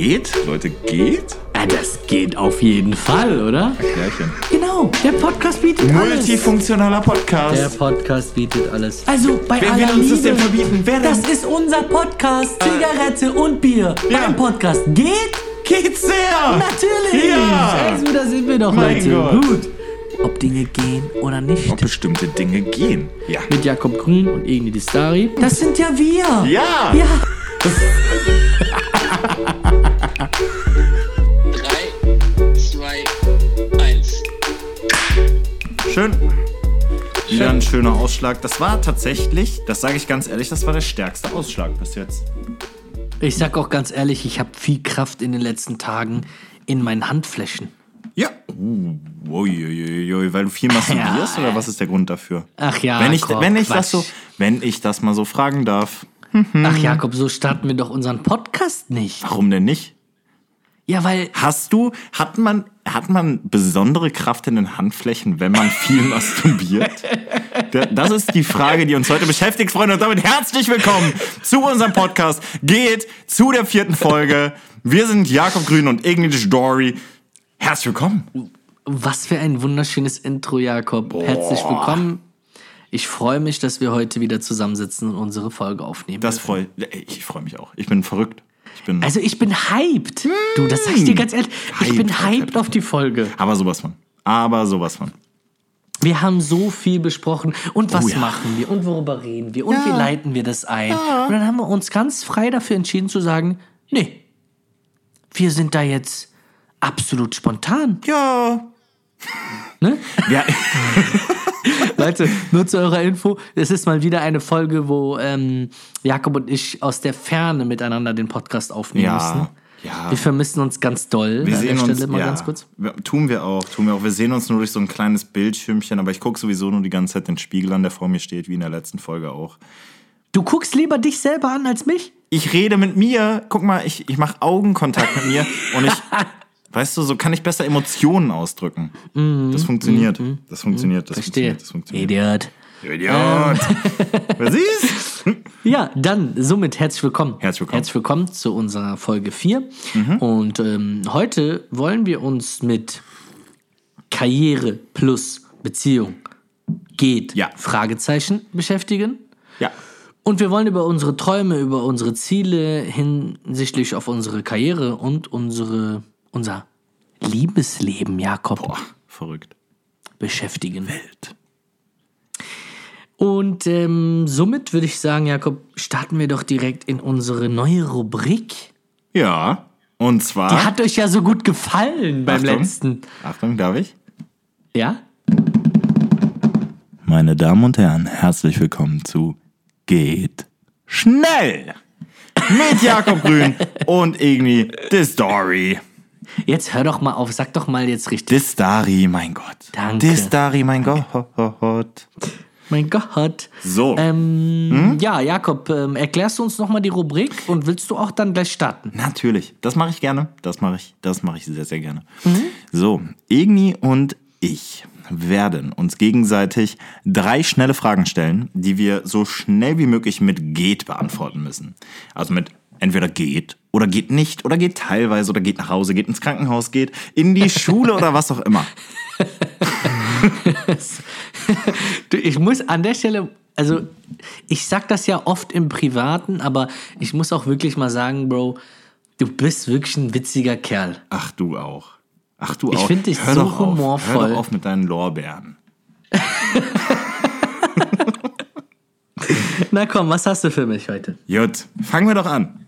geht? Leute, geht? Ja, das geht auf jeden Fall, oder? Klärchen. Genau, der Podcast bietet alles. Multifunktionaler Podcast. Der Podcast bietet alles. Also bei Wer aller will uns das denn verbieten? Wer denn? Das ist unser Podcast. Zigarette und Bier. Ja. Beim Podcast geht geht's sehr? natürlich. Ja. Also da sind wir doch, Mein Leute. Gott. Gut. Ob Dinge gehen oder nicht. Ob bestimmte Dinge gehen. Ja. Mit Jakob Grün und Egni Distari. Das sind ja wir. Ja. Ja. Drei, zwei, eins. Schön. Wieder ein schöner Ausschlag. Das war tatsächlich, das sage ich ganz ehrlich, das war der stärkste Ausschlag bis jetzt. Ich sag auch ganz ehrlich, ich habe viel Kraft in den letzten Tagen in meinen Handflächen. Ja. Uh, uiuiui, weil du viel masturbierst Ja. oder was ist der Grund dafür? Ach ja, wenn ich, Korb, wenn ich Quatsch. das so, wenn ich das mal so fragen darf, Ach Jakob, so starten wir doch unseren Podcast nicht. warum denn nicht? Ja, weil Hast du, hat man, hat man besondere Kraft in den Handflächen, wenn man viel masturbiert? Da- Das ist die Frage, die uns heute beschäftigt, Freunde. Und damit herzlich willkommen zu unserem Podcast. Geht zu der vierten Folge. Wir sind Jakob Grün und English Dory. Herzlich willkommen. was für ein wunderschönes Intro, Jakob. Herzlich willkommen. Ich freue mich, dass wir heute wieder zusammensitzen und unsere Folge aufnehmen. Das freut, ich freue mich auch. Ich bin verrückt. Ich bin, also ich bin hyped. Du, das sag ich dir ganz ehrlich. Ich Hyped, bin hyped, hyped auf die Folge. aber sowas von. Aber sowas von. Wir haben so viel besprochen. Und was Oh ja. machen wir? Und worüber reden wir? Und wie leiten wir das ein? Und dann haben wir uns ganz frei dafür entschieden zu sagen, nee, wir sind da jetzt absolut spontan. Ja. Ne? Ja. Leute, nur zu eurer Info, es ist mal wieder eine Folge, wo ähm, Jakob und ich aus der Ferne miteinander den Podcast aufnehmen Ja, müssen. ja. Wir vermissen uns ganz doll. Wir an sehen der Stelle uns, mal ja, ganz kurz. Tun wir auch, tun wir auch. Wir sehen uns nur durch so ein kleines Bildschirmchen, aber ich gucke sowieso nur die ganze Zeit den Spiegel an, der vor mir steht, wie in der letzten Folge auch. Du guckst lieber dich selber an als mich? Ich rede mit mir, guck mal, ich, ich mache Augenkontakt mit mir und ich, weißt du, so kann ich besser Emotionen ausdrücken. Das funktioniert. Das funktioniert, das Mhm, Verstehe. funktioniert, das funktioniert. Idiot. Idiot. Wer siehst? Ja, dann somit herzlich willkommen. Herzlich willkommen. Mhm. Herzlich willkommen zu unserer Folge 4. Und ähm, heute wollen wir uns mit Karriere plus Beziehung geht Ja. Fragezeichen beschäftigen. Ja. Und wir wollen über unsere Träume, über unsere Ziele hinsichtlich auf unsere Karriere und unsere, unser Liebesleben, Jakob, Boah, verrückt. beschäftigen. Welt. Und ähm, somit würde ich sagen, Jakob, starten wir doch direkt in unsere neue Rubrik. Ja. Und zwar. Die hat euch ja so gut gefallen beim Achtung. letzten. Achtung, darf ich? Ja? Meine Damen und Herren, herzlich willkommen zu Geht schnell mit Jakob Grün und Igni The Story. Jetzt hör doch mal auf, sag doch mal jetzt richtig. Distari, mein Gott. Danke. Distari, mein Gott. Mein Gott. So. Ähm, Ja, Jakob, ähm, erklärst du uns nochmal die Rubrik und willst du auch dann gleich starten? Natürlich. Das mache ich gerne. Das mache ich, das mache ich sehr, sehr gerne. So, Igni und ich werden uns gegenseitig drei schnelle Fragen stellen, die wir so schnell wie möglich mit geht beantworten müssen. Also mit entweder geht oder geht nicht oder geht teilweise oder geht nach Hause, geht ins Krankenhaus, geht in die Schule oder was auch immer. Du, ich muss an der Stelle, also ich sag das ja oft im Privaten, aber ich muss auch wirklich mal sagen, Bro, du bist wirklich ein witziger Kerl. Ach, du auch. Ach, du Ich auch. find dich Hör so auf. Hör humorvoll. doch auf mit deinen Lorbeeren. Na komm, was hast du für mich heute? Gut, fangen wir doch an.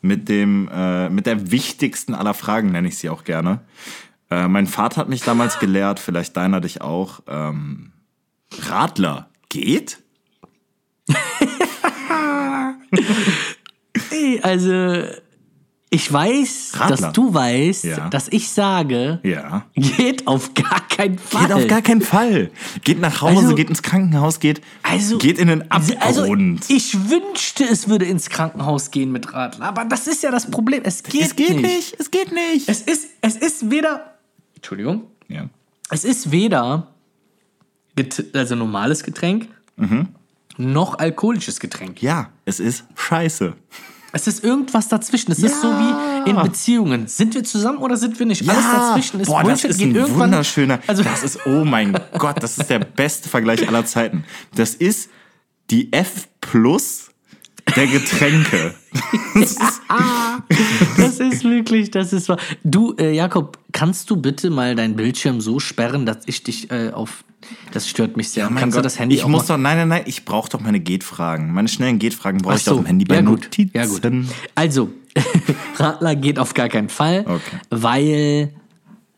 Mit dem, äh, mit der wichtigsten aller Fragen nenne ich sie auch gerne. Äh, mein Vater hat mich damals gelehrt, vielleicht deiner dich auch. Ähm, Radler geht? Also, ich weiß, Radler. dass du weißt, Ja. dass ich sage, Ja. geht auf gar keinen Fall. Geht auf gar keinen Fall. Geht nach Hause, Also- geht ins Krankenhaus, geht, Also- geht in den Also, Abgrund. ich wünschte, es würde ins Krankenhaus gehen mit Radler, aber das ist ja das Problem. Es geht, es geht nicht. nicht. es geht nicht. Es ist, es ist weder, Entschuldigung, ja. es ist weder also normales Getränk noch alkoholisches Getränk. ja, es ist scheiße. Es ist irgendwas dazwischen. Es ist so wie, in Beziehungen. Sind wir zusammen oder sind wir nicht? Alles dazwischen ist Boah, das Bullshit, ist geht ein wunderschöner. Also, das ist, oh mein Gott, das ist der beste Vergleich aller Zeiten. Das ist die F plus der Getränke. Das ist, das ist wirklich, das ist wahr. Du, äh, Jakob, kannst du bitte mal deinen Bildschirm so sperren, dass ich dich äh, auf. Das stört mich sehr. mein kannst Gott, du das Handy ich muss doch, nein, nein, nein, ich brauche doch meine Geht-Fragen. Meine schnellen Geht-Fragen brauche ich doch so, dem Handy bei ja, gut. Notizen. Ja, gut. Also, Radler geht auf gar keinen Fall, Okay. weil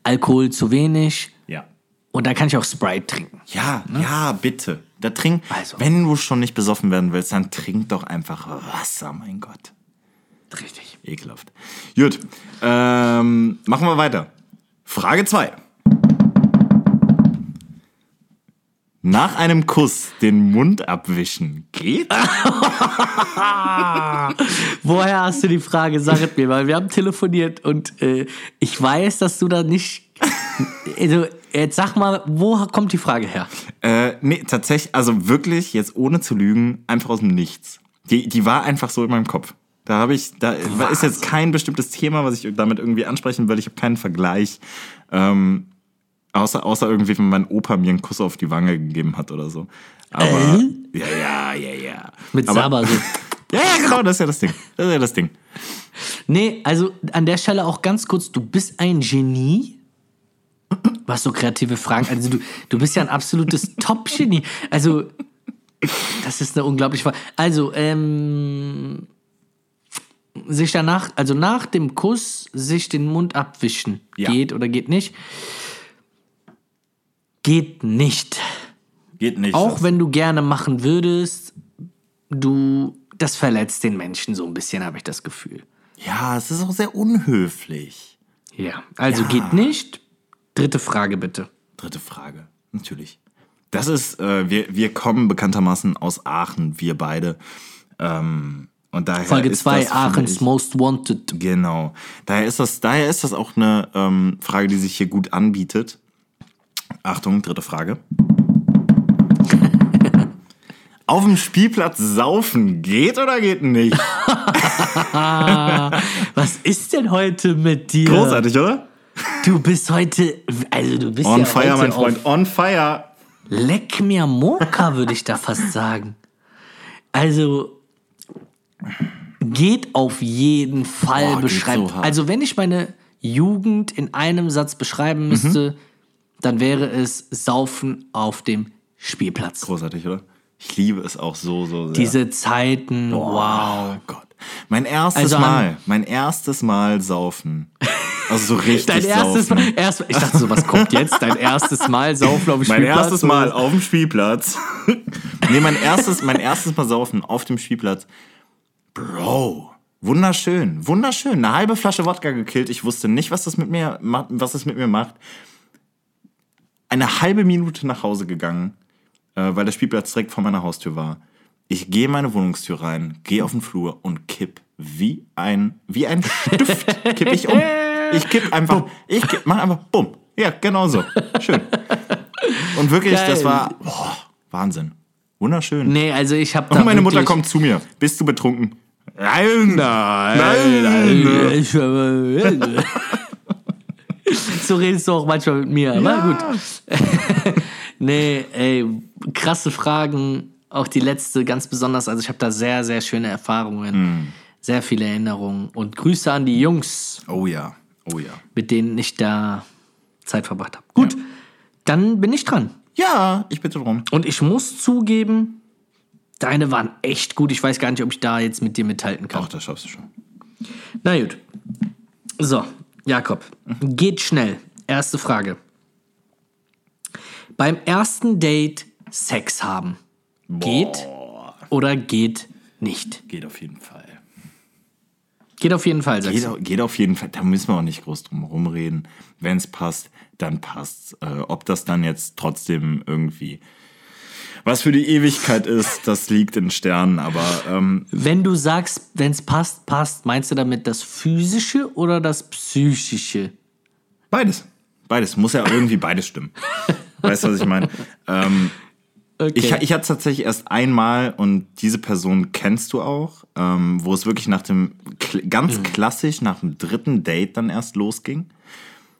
Alkohol zu wenig Ja. und da kann ich auch Sprite trinken. Ja, ja, bitte. Da trink, Also. wenn du schon nicht besoffen werden willst, dann trink doch einfach Wasser, mein Gott. Richtig. Ekelhaft. Gut, ähm, machen wir weiter. Frage 2. Nach einem Kuss den Mund abwischen geht? Woher hast du die Frage? Sag es mir, weil wir haben telefoniert und äh, ich weiß, dass du da nicht. Also, jetzt sag mal, wo kommt die Frage her? Äh, nee, tatsächlich, also wirklich, jetzt ohne zu lügen, einfach aus dem Nichts. Die, die war einfach so in meinem Kopf. Da habe ich, da ist jetzt kein bestimmtes Thema, was ich damit irgendwie ansprechen will. Ich habe keinen Vergleich. Ähm, außer, außer irgendwie, wenn mein Opa mir einen Kuss auf die Wange gegeben hat oder so. Aber, ja, ja, ja, ja. Mit Aber, Saba so. Ja, ja, genau, das ist ja das Ding. Das ist ja das Ding. Nee, also an der Stelle auch ganz kurz, du bist ein Genie. Was so kreative Fragen. Also du, du bist ja ein absolutes Top-Genie. Also, das ist eine unglaubliche Frage. Also, ähm, sich danach, also nach dem Kuss, sich den Mund abwischen. Ja. Geht oder geht nicht? Geht nicht. Geht nicht. Auch wenn du gerne machen würdest, du, das verletzt den Menschen so ein bisschen, habe ich das Gefühl. Ja, es ist auch sehr unhöflich. Ja, also Ja. geht nicht. Dritte Frage bitte. Dritte Frage, natürlich. Das ist, äh, wir, wir kommen bekanntermaßen aus Aachen, wir beide. Ähm, und daher Folge ist 2, das, finde Aachens ich- Most Wanted. Genau. Daher ist das, daher ist das auch eine ähm, Frage, die sich hier gut anbietet. Achtung, dritte Frage. Auf dem Spielplatz saufen geht oder geht nicht? Was ist denn heute mit dir? Großartig, oder? Du bist heute, also du bist On ja fire, mein Freund, on fire. Leck mir Moka, würde ich da fast sagen. Also geht auf jeden Fall Boah, beschreibt. so also wenn ich meine Jugend in einem Satz beschreiben Mhm. müsste, dann wäre es Saufen auf dem Spielplatz. Großartig, oder? Ich liebe es auch so, so sehr. Diese Zeiten, wow. Oh Gott. Mein erstes Also Mal, mein erstes Mal saufen. Also so richtig Dein erstes saufen. Mal, erst, ich dachte so, was kommt jetzt? Dein erstes Mal saufen auf dem Mein Spielplatz? erstes Mal auf dem Spielplatz. nee, mein erstes, mein erstes Mal saufen auf dem Spielplatz. Bro, wunderschön, wunderschön. Eine halbe Flasche Wodka gekillt. Ich wusste nicht, was das mit mir, was das mit mir macht. Eine halbe Minute nach Hause gegangen, äh, weil der Spielplatz direkt vor meiner Haustür war. Ich gehe in meine Wohnungstür rein, gehe auf den Flur und kipp wie ein, wie ein Stift kipp ich um. Ich kipp einfach, ich kipp, mach einfach, bumm. Ja, genau so. Schön. Und wirklich, Geil. das war boah, Wahnsinn. Wunderschön. Nee, also ich habe Und meine Mutter kommt zu mir. Bist du betrunken? Nein, Nein. Ich, äh, so redest du auch manchmal mit mir, aber gut. nee, ey, krasse Fragen. Auch die letzte ganz besonders. Also ich habe da sehr, sehr schöne Erfahrungen, Hm. sehr viele Erinnerungen. Und Grüße an die Jungs, Oh ja, oh ja. mit denen ich da Zeit verbracht habe. Gut, dann bin ich dran. Ja, ich bitte drum. Und ich muss zugeben, deine waren echt gut. Ich weiß gar nicht, ob ich da jetzt mit dir mithalten kann. Ach, das schaffst du schon. Na gut. So, Jakob, geht schnell. Erste Frage. Beim ersten Date Sex haben. Geht oder geht nicht? Geht auf jeden Fall. Geht auf jeden Fall, sagst Geht, du. geht auf jeden Fall. Da müssen wir auch nicht groß drum rumreden. Wenn es passt, dann passt. Äh, ob das dann jetzt trotzdem irgendwie was für die Ewigkeit ist, das liegt in Sternen. Aber ähm, Wenn du sagst, wenn es passt, passt, meinst du damit das Physische oder das Psychische? beides. Beides. Muss ja irgendwie beides stimmen. Weißt du, was ich meine? Ähm, Okay. Ich, ich hatte es tatsächlich erst einmal und diese Person kennst du auch, ähm, wo es wirklich nach dem, ganz Mhm. klassisch nach dem dritten Date dann erst losging.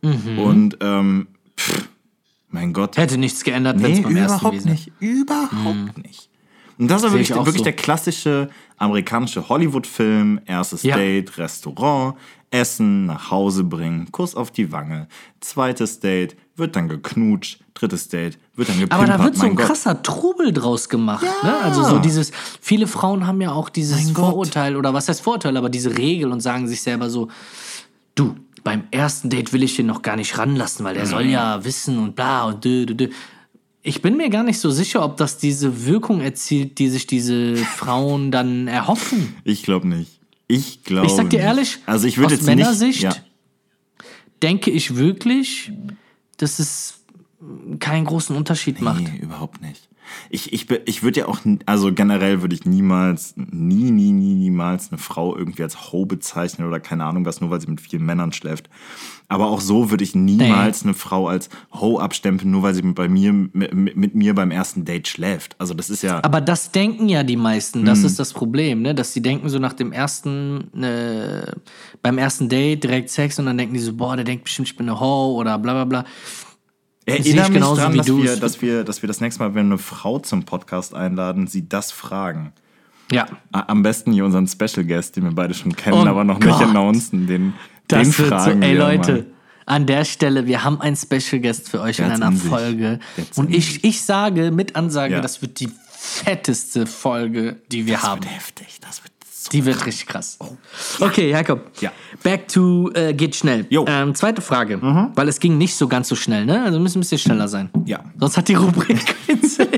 Mhm. Und, ähm, pff, mein Gott. Hätte nichts geändert, wenn es Nee, beim ersten überhaupt gewesen nicht. Überhaupt nicht. Und das war Sehe wirklich, wirklich so. der klassische amerikanische Hollywood-Film. Erstes Ja. Date, Restaurant, Essen, nach Hause bringen, Kuss auf die Wange. Zweites Date, wird dann geknutscht. Drittes Date, wird dann gepimpert. Aber da wird so ein Gott. krasser Trubel draus gemacht. Ne? Also so dieses, viele Frauen haben ja auch dieses Mein Gott. Vorurteil, oder was heißt Vorurteil, aber diese Regel und sagen sich selber so, du, beim ersten Date will ich den noch gar nicht ranlassen, weil der soll Mhm. ja wissen und bla und dö, dö, dö. Ich bin mir gar nicht so sicher, ob das diese Wirkung erzielt, die sich diese Frauen dann erhoffen. Ich glaube nicht. Ich glaube. Ich sag dir nicht. ehrlich, also ich würde aus jetzt nicht. Männersicht Ja. denke ich wirklich, dass es keinen großen Unterschied macht. Nee, überhaupt nicht. Ich, ich, ich würde ja auch, also generell würde ich niemals, nie, nie, nie, niemals eine Frau irgendwie als Ho bezeichnen oder keine Ahnung was, nur weil sie mit vielen Männern schläft. Aber auch so würde ich niemals eine Frau als Ho abstempeln, nur weil sie mit, bei mir, mit, mit mir beim ersten Date schläft. Also das ist ja, Aber das denken ja die meisten, Hm. das ist das Problem, ne? Dass sie denken so nach dem ersten, äh, beim ersten Date direkt Sex und dann denken die so, boah, der denkt bestimmt, ich bin eine Ho oder bla bla bla. Erinnere mich genauso dran, wie dass wir, dass, wir, dass wir das nächste Mal, wenn wir eine Frau zum Podcast einladen, sie das fragen. Ja. Am besten hier unseren Special Guest, den wir beide schon kennen, Oh aber noch Gott. nicht announcen. Den, Das den wird so, fragen ey Leute, mal. an der Stelle, wir haben einen Special Guest für euch Der in einer. Folge. Und ich, ich sage mit Ansage, Ja. das wird die fetteste Folge, die wir Das haben. wird heftig, das wird so Die wird richtig krass. Okay, Jakob. Ja. Back to äh, geht schnell. Mhm. Ähm, zweite Frage, weil es ging nicht so ganz so schnell, ne? Also müssen ein bisschen schneller sein. Ja. Sonst hat die Rubrik keinen Sinn.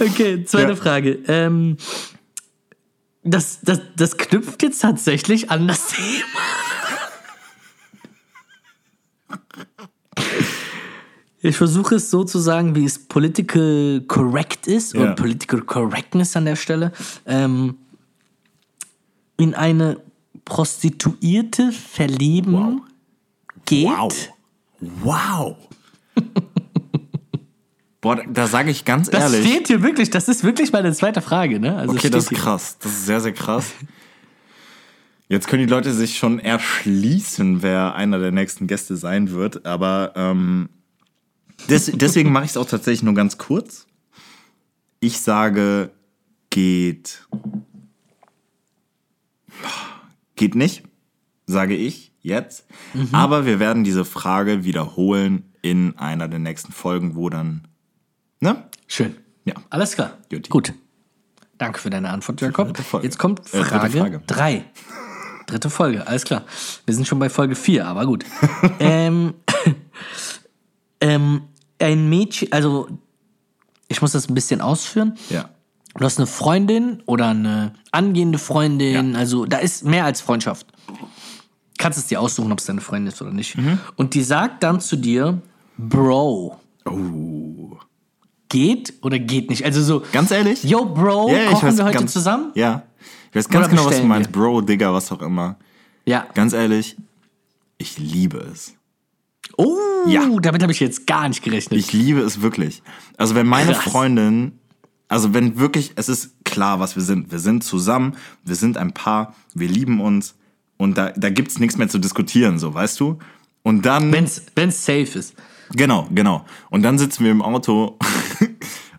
okay, zweite Ja. Frage. Ähm, das, das, das knüpft jetzt tatsächlich an das Thema. Ich versuche es so zu sagen, wie es political correct ist Ja. und political correctness an der Stelle. Ähm, in eine Prostituierte verlieben geht. Wow. Wow. Boah, da- sage ich ganz Das ehrlich. steht hier wirklich, das ist wirklich meine zweite Frage, ne? Also okay, das ist hier. krass. Das ist sehr, sehr krass. Jetzt können die Leute sich schon erschließen, wer einer der nächsten Gäste sein wird. Aber ähm, des, deswegen mache ich es auch tatsächlich nur ganz kurz. Ich sage, geht. Geht nicht, sage ich jetzt. Mhm. Aber wir werden diese Frage wiederholen in einer der nächsten Folgen, wo dann. Ne? Schön. Ja. Alles klar. Guti. Gut. Danke für deine Antwort, Jakob. Jetzt kommt Äh, Frage Frage. 3. Dritte Folge, alles klar. Wir sind schon bei Folge 4, aber gut. ähm, ähm, ein Mädchen, also ich muss das ein bisschen ausführen. Ja. Du hast eine Freundin oder eine angehende Freundin, Ja. also da ist mehr als Freundschaft. Kannst es dir aussuchen, ob es deine Freundin ist oder nicht. Mhm. Und die sagt dann zu dir, Bro, Oh. geht oder geht nicht? Also so, Ganz ehrlich? yo, Bro, ich kochen weiß wir heute ganz- zusammen? Ja. Ich weiß ganz Oder genau, was du meinst. wir? Bro, Digga, was auch immer. Ja. Ganz ehrlich, ich liebe es. Oh, Ja. damit habe ich jetzt gar nicht gerechnet. Ich liebe es wirklich. Also wenn meine Krass. Freundin, also wenn wirklich, es ist klar, was wir sind. Wir sind zusammen, wir sind ein Paar, wir lieben uns und da, da gibt es nichts mehr zu diskutieren, so, weißt du? Und dann... Wenn's, wenn's safe ist. Genau, genau. Und dann sitzen wir im Auto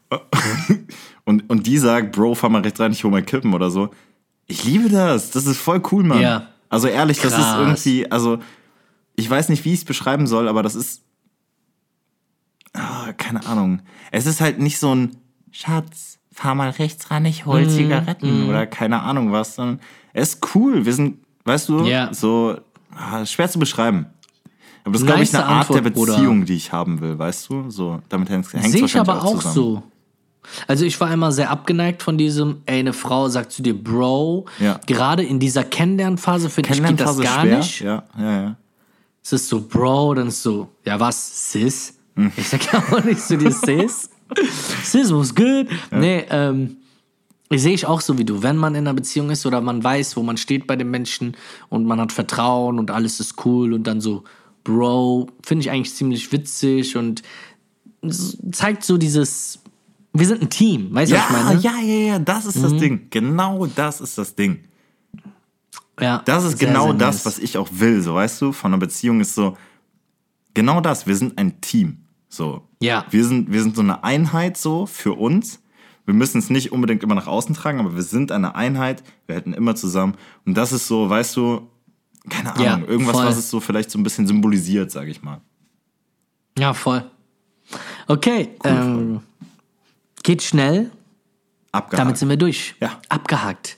und, und die sagt, Bro, fahr mal rechts rein, ich hol mal Kippen oder so. Ich liebe das. Das ist voll cool, Mann. Ja. Also ehrlich, das ist Krass. irgendwie, also ich weiß nicht, wie ich es beschreiben soll, aber das ist, ah, keine Ahnung. Es ist halt nicht so ein Schatz, fahr mal rechts ran, ich hol Zigaretten oder keine Ahnung was, sondern es ist cool. Wir sind, weißt du, Ja. so ah, schwer zu beschreiben. Aber das ist, glaube ich, eine Art Antwort, der Bruder. Beziehung, die ich haben will, weißt du? So, damit hängt es Sehe ich aber auch so. Also ich war immer sehr abgeneigt von diesem, ey, eine Frau sagt zu dir Bro. Ja. Gerade in dieser Kennenlernphase finde ich, geht das gar schwer. nicht. Ja, ja, ja. Ist so Bro, dann ist so, ja was, Sis? Hm. Ich sag ja auch nicht zu dir Sis. Sis was good. Nee, ähm, sehe ich auch so wie du. Wenn man in einer Beziehung ist oder man weiß, wo man steht bei dem Menschen und man hat Vertrauen und alles ist cool und dann so, Bro, finde ich eigentlich ziemlich witzig und zeigt so dieses, wir sind ein Team, weißt du, was ich Ja, meine? ja, ja, ja, das ist das Ding. Genau das ist das Ding. Ja Das ist sehr, genau sehr das, nice. was ich auch will, so weißt du, von einer Beziehung ist so, genau das, wir sind ein Team. So. Ja. Wir sind, wir sind so eine Einheit so für uns. Wir müssen es nicht unbedingt immer nach außen tragen, aber wir sind eine Einheit, wir halten immer zusammen. Und das ist so, weißt du, keine Ahnung, Ja, irgendwas, voll. was es so vielleicht so ein bisschen symbolisiert, sag ich mal. Ja, voll. Okay, ähm, geht schnell. Abgehakt. Damit sind wir durch. Ja. Abgehakt.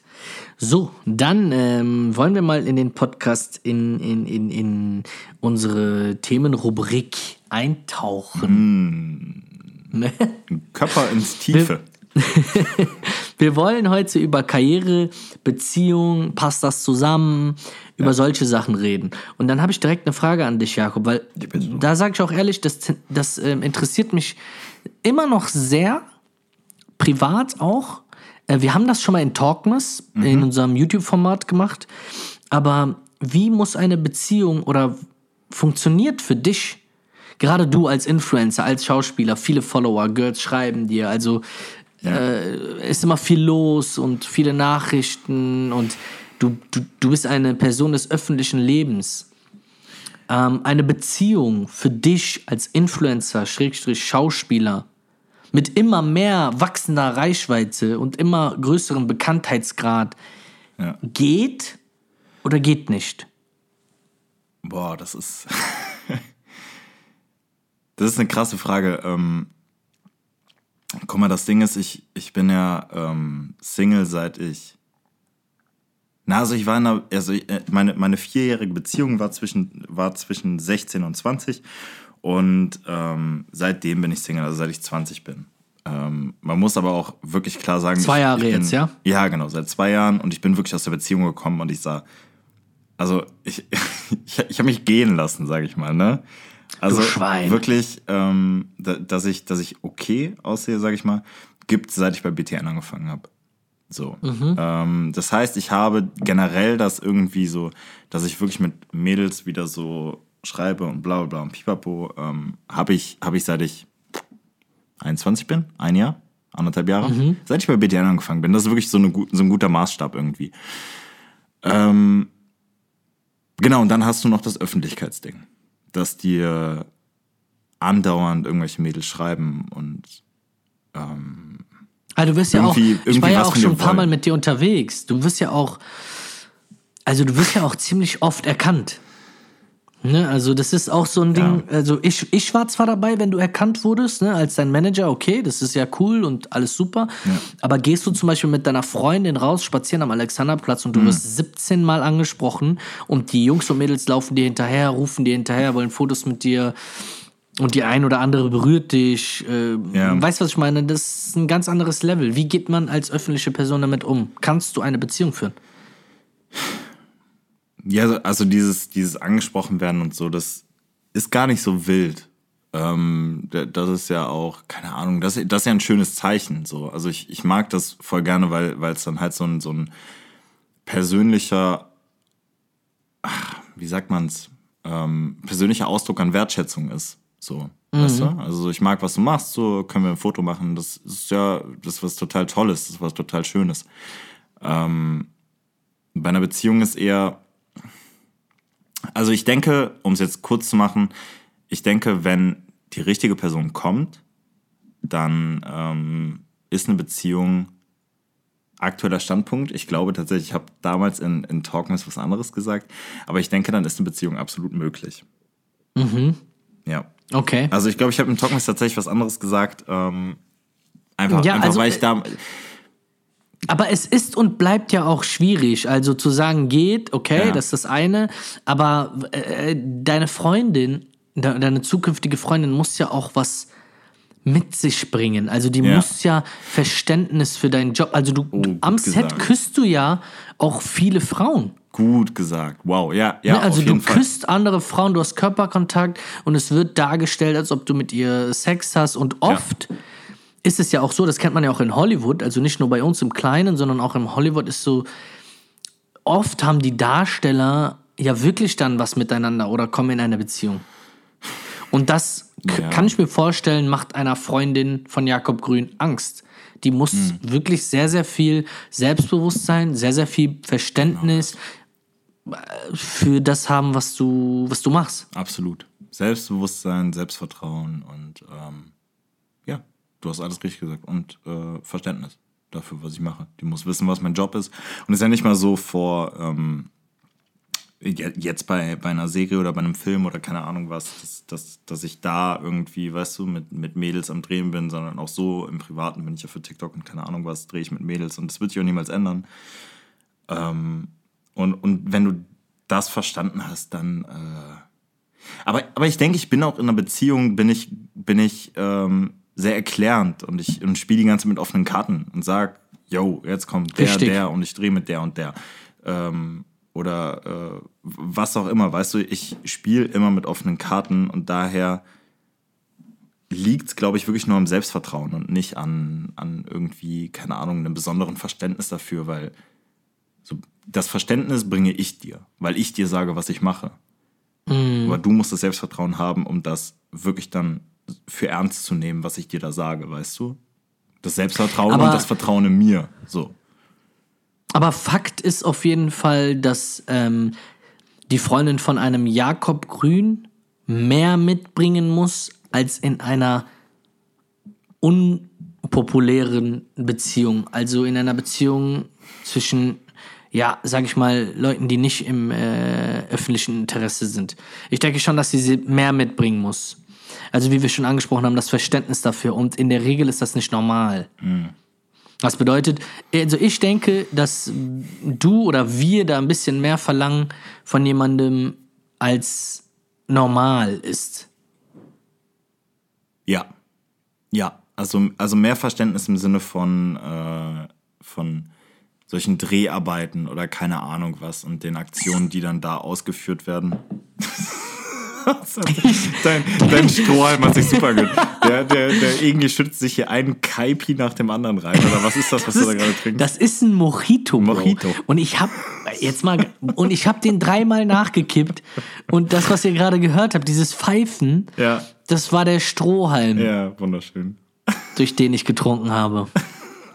So, dann ähm, wollen wir mal in den Podcast, in, in, in, in unsere Themenrubrik eintauchen. Ne? Körper ins Tiefe. Wir wollen heute über Karriere, Beziehung, passt das zusammen, über solche Sachen reden. Und dann habe ich direkt eine Frage an dich, Jakob, weil da sage ich auch ehrlich, das, das ähm, interessiert mich immer noch sehr, privat auch. Äh, wir haben das schon mal in Talkmas, in unserem YouTube-Format gemacht. Aber wie muss eine Beziehung oder funktioniert für dich, gerade du als Influencer, als Schauspieler, viele Follower, Girls schreiben dir, also äh, ist immer viel los und viele Nachrichten und du, du, du bist eine Person des öffentlichen Lebens. Ähm, eine Beziehung für dich als Influencer, Schrägstrich Schauspieler, mit immer mehr wachsender Reichweite und immer größerem Bekanntheitsgrad Ja. geht oder geht nicht? Boah, das ist. das ist eine krasse Frage. Ähm, guck mal, das Ding ist, ich, ich bin ja ähm, Single seit ich. Na, also ich war in einer, also äh, meine, meine vierjährige Beziehung war zwischen, war zwischen 16 und 20 und ähm, seitdem bin ich Single, also seit ich 20 bin. Ähm, man muss aber auch wirklich klar sagen. Zwei ich, Jahre ich bin, jetzt, ja? Ja, genau, seit zwei Jahren und ich bin wirklich aus der Beziehung gekommen und ich sah, also ich, ich, ich habe mich gehen lassen, sage ich mal, ne? Also Schwein. wirklich, ähm, da, dass ich, dass ich okay aussehe, sage ich mal, gibt seit ich bei BTN angefangen habe. So. Ähm, das heißt, ich habe generell das irgendwie so, dass ich wirklich mit Mädels wieder so schreibe und bla bla bla und pipapo, ähm, habe ich, hab ich seit ich 21 bin, ein Jahr, anderthalb Jahre, seit ich bei BTN angefangen bin. Das ist wirklich so, eine, so ein guter Maßstab irgendwie. Ähm, genau, und dann hast du noch das Öffentlichkeitsding, dass dir andauernd irgendwelche Mädels schreiben und Ah, du wirst ja auch, ich war ja auch schon ein paar wollen. Mal mit dir unterwegs. Du wirst ja auch, also du wirst ja auch ziemlich oft erkannt. Ne? Also das ist auch so ein Ding, also ich, ich war zwar dabei, wenn du erkannt wurdest, ne, als dein Manager, okay, das ist ja cool und alles super, aber gehst du zum Beispiel mit deiner Freundin raus, spazieren am Alexanderplatz und du wirst 17 Mal angesprochen und die Jungs und Mädels laufen dir hinterher, rufen dir hinterher, wollen Fotos mit dir und die ein oder andere berührt dich. Äh, Ja. Weißt du, was ich meine? Das ist ein ganz anderes Level. Wie geht man als öffentliche Person damit um? Kannst du eine Beziehung führen? Ja, also- dieses, dieses angesprochen werden und so, das ist gar nicht so wild. Ähm, da- das ist ja auch, keine Ahnung, das, das ist ja ein schönes Zeichen. So. Also ich, ich mag das voll gerne, weil weil es dann halt so ein, so ein persönlicher, ach, wie sagt man's, ähm, persönlicher Ausdruck an Wertschätzung ist. So, weißt du? Also ich mag, was du machst, so können wir ein Foto machen. Das ist ja, das ist was total Tolles, das ist was total Schönes. Ähm, bei einer Beziehung ist eher, also ich denke, um es jetzt kurz zu machen, ich denke, wenn die richtige Person kommt, dann ähm, ist eine Beziehung aktueller Standpunkt. Ich glaube tatsächlich, ich habe damals in, in Talkmas was anderes gesagt, aber ich denke, dann ist eine Beziehung absolut möglich. Ja. Okay. Also ich glaube, ich habe im Talkmas tatsächlich was anderes gesagt. Ähm, einfach, Ja, einfach also, weil ich da. Aber es ist und bleibt ja auch schwierig. Also zu sagen, geht, okay, Ja. das ist das eine. Aber äh, deine Freundin, de deine zukünftige Freundin muss ja auch was mit sich bringen. Also die Ja. muss ja Verständnis für deinen Job. Also du, gut am Set gesagt. küsst du ja auch viele Frauen. Gut gesagt. Wow, ja, ja. Ne, also du Fall. küsst andere Frauen, du hast Körperkontakt und es wird dargestellt, als ob du mit ihr Sex hast. Und oft ist es ja auch so, das kennt man ja auch in Hollywood, also nicht nur bei uns im Kleinen, sondern auch in Hollywood ist so, oft haben die Darsteller ja wirklich dann was miteinander oder kommen in eine Beziehung. Und das Ja. kann ich mir vorstellen, macht einer Freundin von Jakob Grün Angst. Die muss Hm. wirklich sehr, sehr viel Selbstbewusstsein, sehr, sehr viel Verständnis Genau. für das haben, was du, was du machst. Absolut. Selbstbewusstsein, Selbstvertrauen und ähm, du hast alles richtig gesagt. Und äh, Verständnis dafür, was ich mache. Die muss wissen, was mein Job ist. Und es ist ja nicht mal so vor ähm, je- jetzt bei, bei einer Serie oder bei einem Film oder keine Ahnung was, dass, dass, dass ich da irgendwie, weißt du, mit, mit Mädels am Drehen bin, sondern auch so im Privaten bin ich ja für TikTok und keine Ahnung was, drehe ich mit Mädels und das wird sich auch niemals ändern. Ähm, und, und wenn du das verstanden hast, dann äh, aber, aber ich denke, ich bin auch in einer Beziehung, bin ich, bin ich ähm, sehr erklärend und ich und spiele die ganze mit offenen Karten und sag, yo, jetzt kommt der, Richtig. der und ich drehe mit der und der. Ähm, oder äh, was auch immer, weißt du, ich spiele immer mit offenen Karten und daher liegt es, glaube ich, wirklich nur am Selbstvertrauen und nicht an, an irgendwie, keine Ahnung, einem besonderen Verständnis dafür, weil so, das Verständnis bringe ich dir, weil ich dir sage, was ich mache. Aber du musst das Selbstvertrauen haben, um das wirklich dann für ernst zu nehmen, was ich dir da sage, weißt du? Das Selbstvertrauen Aber- und das Vertrauen in mir. So. Aber Fakt ist auf jeden Fall, dass ähm, die Freundin von einem Jakob Grün mehr mitbringen muss als in einer unpopulären Beziehung. Also in einer Beziehung zwischen, ja, sag ich mal, Leuten, die nicht im äh, öffentlichen Interesse sind. Ich denke schon, dass sie sie mehr mitbringen muss. Also wie wir schon angesprochen haben, das Verständnis dafür. Und in der Regel ist das nicht normal. Was bedeutet, also ich denke, dass du oder wir da ein bisschen mehr verlangen von jemandem, als normal ist. Ja. Ja. Also, also mehr Verständnis im Sinne von, äh, von solchen Dreharbeiten oder keine Ahnung was und den Aktionen, die dann da ausgeführt werden. dein, dein Strohhalm hat sich super gut. Der, der, der irgendwie schützt sich hier einen Kaipi nach dem anderen rein. Oder was ist das, was du da gerade trinkst? Das ist ein Mojito, Bro. Mojito. Und ich habe jetzt mal und ich habe den dreimal nachgekippt und das, was ihr gerade gehört habt, dieses Pfeifen, Ja. das war der Strohhalm, Ja, wunderschön. durch den ich getrunken habe.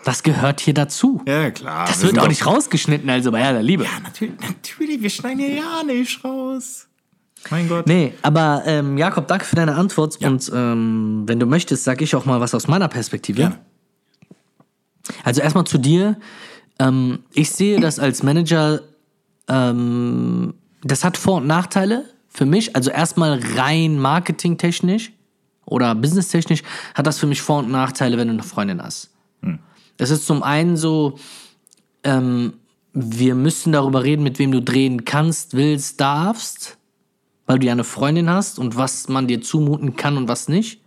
Das gehört hier dazu. Ja, klar. Das wir wird auch nicht rausgeschnitten, also bei aller Liebe. Ja, natürlich, natürlich, wir schneiden hier ja nicht raus. Mein Gott. Nee, aber ähm, Jakob, danke für deine Antwort. Und ähm, wenn du möchtest, sag ich auch mal was aus meiner Perspektive. Gerne. Also erstmal zu dir. Ähm, ich sehe das als Manager, ähm, das hat Vor- und Nachteile für mich. Also erstmal rein marketingtechnisch oder businesstechnisch hat das für mich Vor- und Nachteile, wenn du eine Freundin hast. Es ist zum einen so, ähm, wir müssen darüber reden, mit wem du drehen kannst, willst, darfst, weil du ja eine Freundin hast und was man dir zumuten kann und was nicht.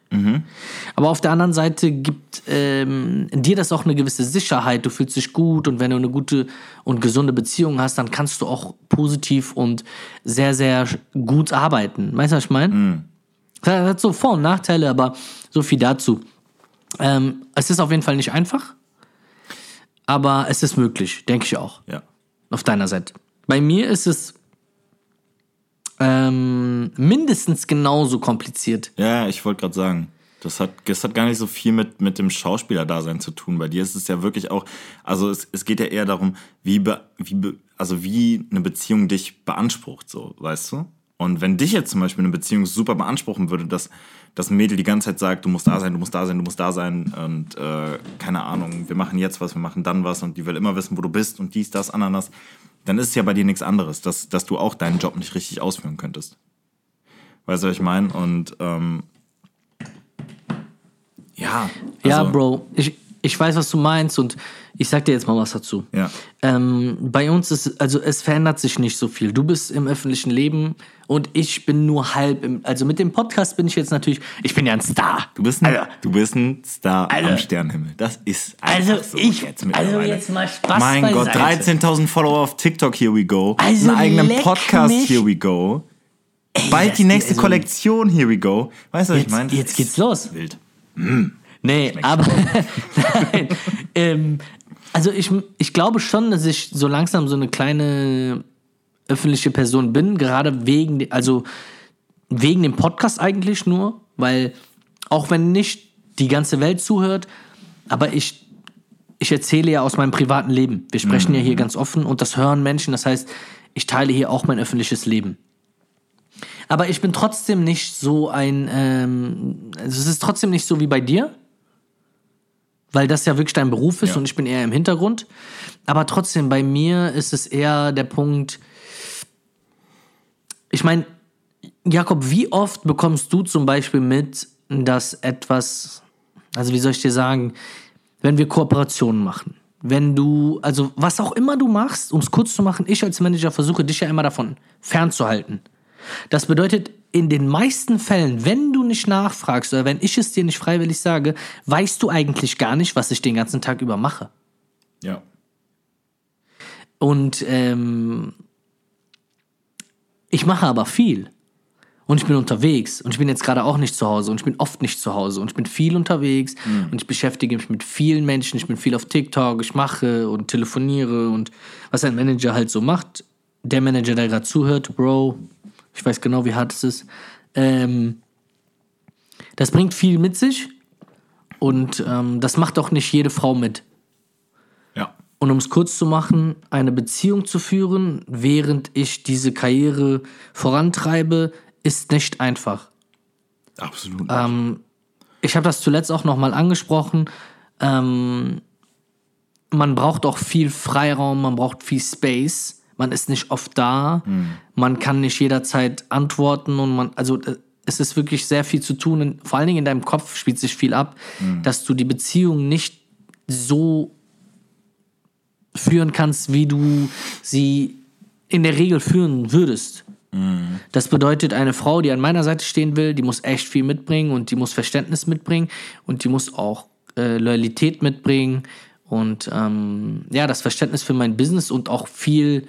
Aber auf der anderen Seite gibt ähm, dir das auch eine gewisse Sicherheit. Du fühlst dich gut und wenn du eine gute und gesunde Beziehung hast, dann kannst du auch positiv und sehr, sehr gut arbeiten. Weißt du, was ich meine? Das hat so Vor- und Nachteile, aber so viel dazu. Ähm, es ist auf jeden Fall nicht einfach, aber es ist möglich, denke ich auch Ja. auf deiner Seite. Bei mir ist es ähm, mindestens genauso kompliziert. Ja, ich wollte gerade sagen, das hat, das hat gar nicht so viel mit, mit dem Schauspielerdasein zu tun. Bei dir ist es ja wirklich auch, also es, es geht ja eher darum, wie, be, wie, be, also wie eine Beziehung dich beansprucht, so, weißt du? Und wenn dich jetzt zum Beispiel eine Beziehung super beanspruchen würde, dass, ein Mädel die ganze Zeit sagt, du musst da sein, du musst da sein, du musst da sein und äh, keine Ahnung, wir machen jetzt was, wir machen dann was und die will immer wissen, wo du bist und dies, das, Ananas, dann ist es ja bei dir nichts anderes, dass, dass du auch deinen Job nicht richtig ausführen könntest. Weißt du, was ich meine? Und ähm, ja. ja, also- Bro, ich, ich weiß, was du meinst und ich sag dir jetzt mal was dazu. Ja. Ähm, bei uns ist, also es verändert sich nicht so viel. Du bist im öffentlichen Leben und ich bin nur halb im, also mit dem Podcast bin ich jetzt natürlich, ich bin ja ein Star. Du bist ein, Alter. du bist ein Star Alter. am Sternenhimmel. Das ist einfach Also so ich, jetzt also jetzt mal Spaß mein Gott, beiseite. 13.000 Follower auf TikTok, here we go. Also Einen eigenen Podcast, mich. here we go. Bald das- die nächste also- Kollektion, here we go. Weißt du, was ich Jetzt- meine? jetzt geht's los. Wild. Nee, aber nein. Ähm, also ich, ich glaube schon, dass ich so langsam so eine kleine öffentliche Person bin, gerade wegen, also wegen dem Podcast eigentlich nur, weil auch wenn nicht die ganze Welt zuhört, aber ich, ich erzähle ja aus meinem privaten Leben. Wir sprechen ja hier ganz offen und das hören Menschen. Das heißt, ich teile hier auch mein öffentliches Leben. Aber ich bin trotzdem nicht so ein, ähm, also es ist trotzdem nicht so wie bei dir, weil das ja wirklich dein Beruf ist Ja. und ich bin eher im Hintergrund. Aber trotzdem, bei mir ist es eher der Punkt, ich meine, Jakob, wie oft bekommst du zum Beispiel mit, dass etwas, also wie soll ich dir sagen, wenn wir Kooperationen machen, wenn du, also was auch immer du machst, um es kurz zu machen, ich als Manager versuche dich ja immer davon fernzuhalten. Das bedeutet, in den meisten Fällen, wenn du nicht nachfragst oder wenn ich es dir nicht freiwillig sage, weißt du eigentlich gar nicht, was ich den ganzen Tag über mache. Ja. Und ähm, ich mache aber viel. Und ich bin unterwegs. Und ich bin jetzt gerade auch nicht zu Hause. Und ich bin oft nicht zu Hause. Und ich bin viel unterwegs. Und ich beschäftige mich mit vielen Menschen. Ich bin viel auf TikTok. Ich mache und telefoniere. Und was ein Manager halt so macht. Der Manager, der gerade zuhört, Bro, ich weiß genau, wie hart es ist. Ähm, das bringt viel mit sich. Und ähm, das macht auch nicht jede Frau mit. Ja. Und um es kurz zu machen, eine Beziehung zu führen, während ich diese Karriere vorantreibe, ist nicht einfach. Absolut. Ähm, ich habe das zuletzt auch nochmal angesprochen. Ähm, man braucht auch viel Freiraum, man braucht viel Space. Man ist nicht oft da. Man kann nicht jederzeit antworten und man, also äh, es ist wirklich sehr viel zu tun. Und vor allen Dingen in deinem Kopf spielt sich viel ab, dass du die Beziehung nicht so führen kannst, wie du sie in der Regel führen würdest. Das bedeutet, eine Frau, die an meiner Seite stehen will, die muss echt viel mitbringen und die muss Verständnis mitbringen und die muss auch äh, Loyalität mitbringen und ähm, ja, das Verständnis für mein Business und auch viel,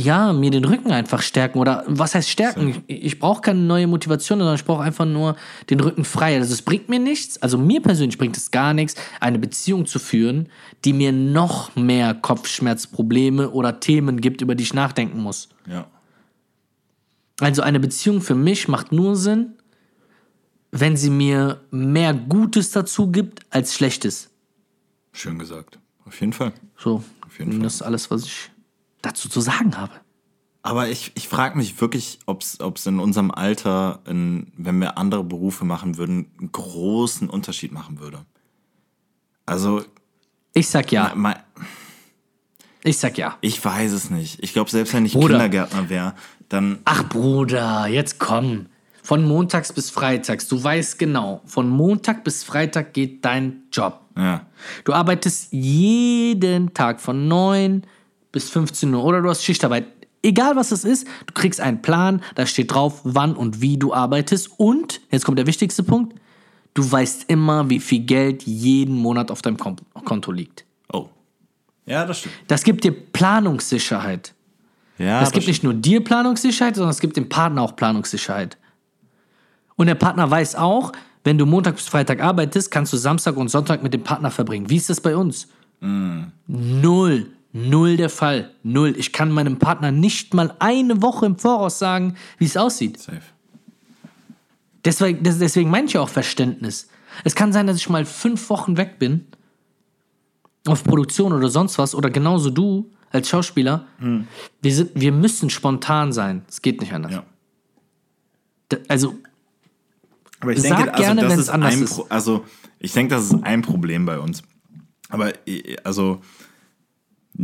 ja, mir den Rücken einfach stärken oder was heißt stärken? Ich, ich brauche keine neue Motivation, sondern ich brauche einfach nur den Rücken frei. Also es bringt mir nichts, also mir persönlich bringt es gar nichts, eine Beziehung zu führen, die mir noch mehr Kopfschmerzprobleme oder Themen gibt, über die ich nachdenken muss. ja. Also eine Beziehung für mich macht nur Sinn, wenn sie mir mehr Gutes dazu gibt als Schlechtes. Schön gesagt. Auf jeden Fall. So, Auf jeden Fall. das ist alles, was ich dazu zu sagen habe. Aber ich, ich frage mich wirklich, ob es in unserem Alter, in, wenn wir andere Berufe machen würden, einen großen Unterschied machen würde. Also, Ich sag ja. ma- Ich sag ja. ich weiß es nicht. Ich glaube, selbst wenn ich Bruder. Kindergärtner wäre, dann Ach Bruder, jetzt komm. Von montags bis freitags, du weißt genau, von Montag bis Freitag geht dein Job. ja, Du arbeitest jeden Tag von 9 bis 15 Uhr oder du hast Schichtarbeit. Egal was es ist, du kriegst einen Plan, da steht drauf, wann und wie du arbeitest und, jetzt kommt der wichtigste Punkt, du weißt immer, wie viel Geld jeden Monat auf deinem Konto liegt. oh. Ja, das stimmt. Das gibt dir Planungssicherheit. Ja, Es gibt nicht nur dir Planungssicherheit, sondern es gibt dem Partner auch Planungssicherheit. Und der Partner weiß auch, wenn du Montag bis Freitag arbeitest, kannst du Samstag und Sonntag mit dem Partner verbringen. Wie ist das bei uns? Null. Null der Fall. Null. Ich kann meinem Partner nicht mal eine Woche im Voraus sagen, wie es aussieht. Safe. Deswegen, des- deswegen meine ich ja auch Verständnis. Es kann sein, dass ich mal fünf Wochen weg bin auf Produktion oder sonst was oder genauso du als Schauspieler. Wir, sind, wir müssen spontan sein. Es geht nicht anders. Ja. D- Also, Aber ich Sag denke, also, gerne, das wenn's ist anders ein ist. Also ich denke, das ist ein Problem bei uns. Aber also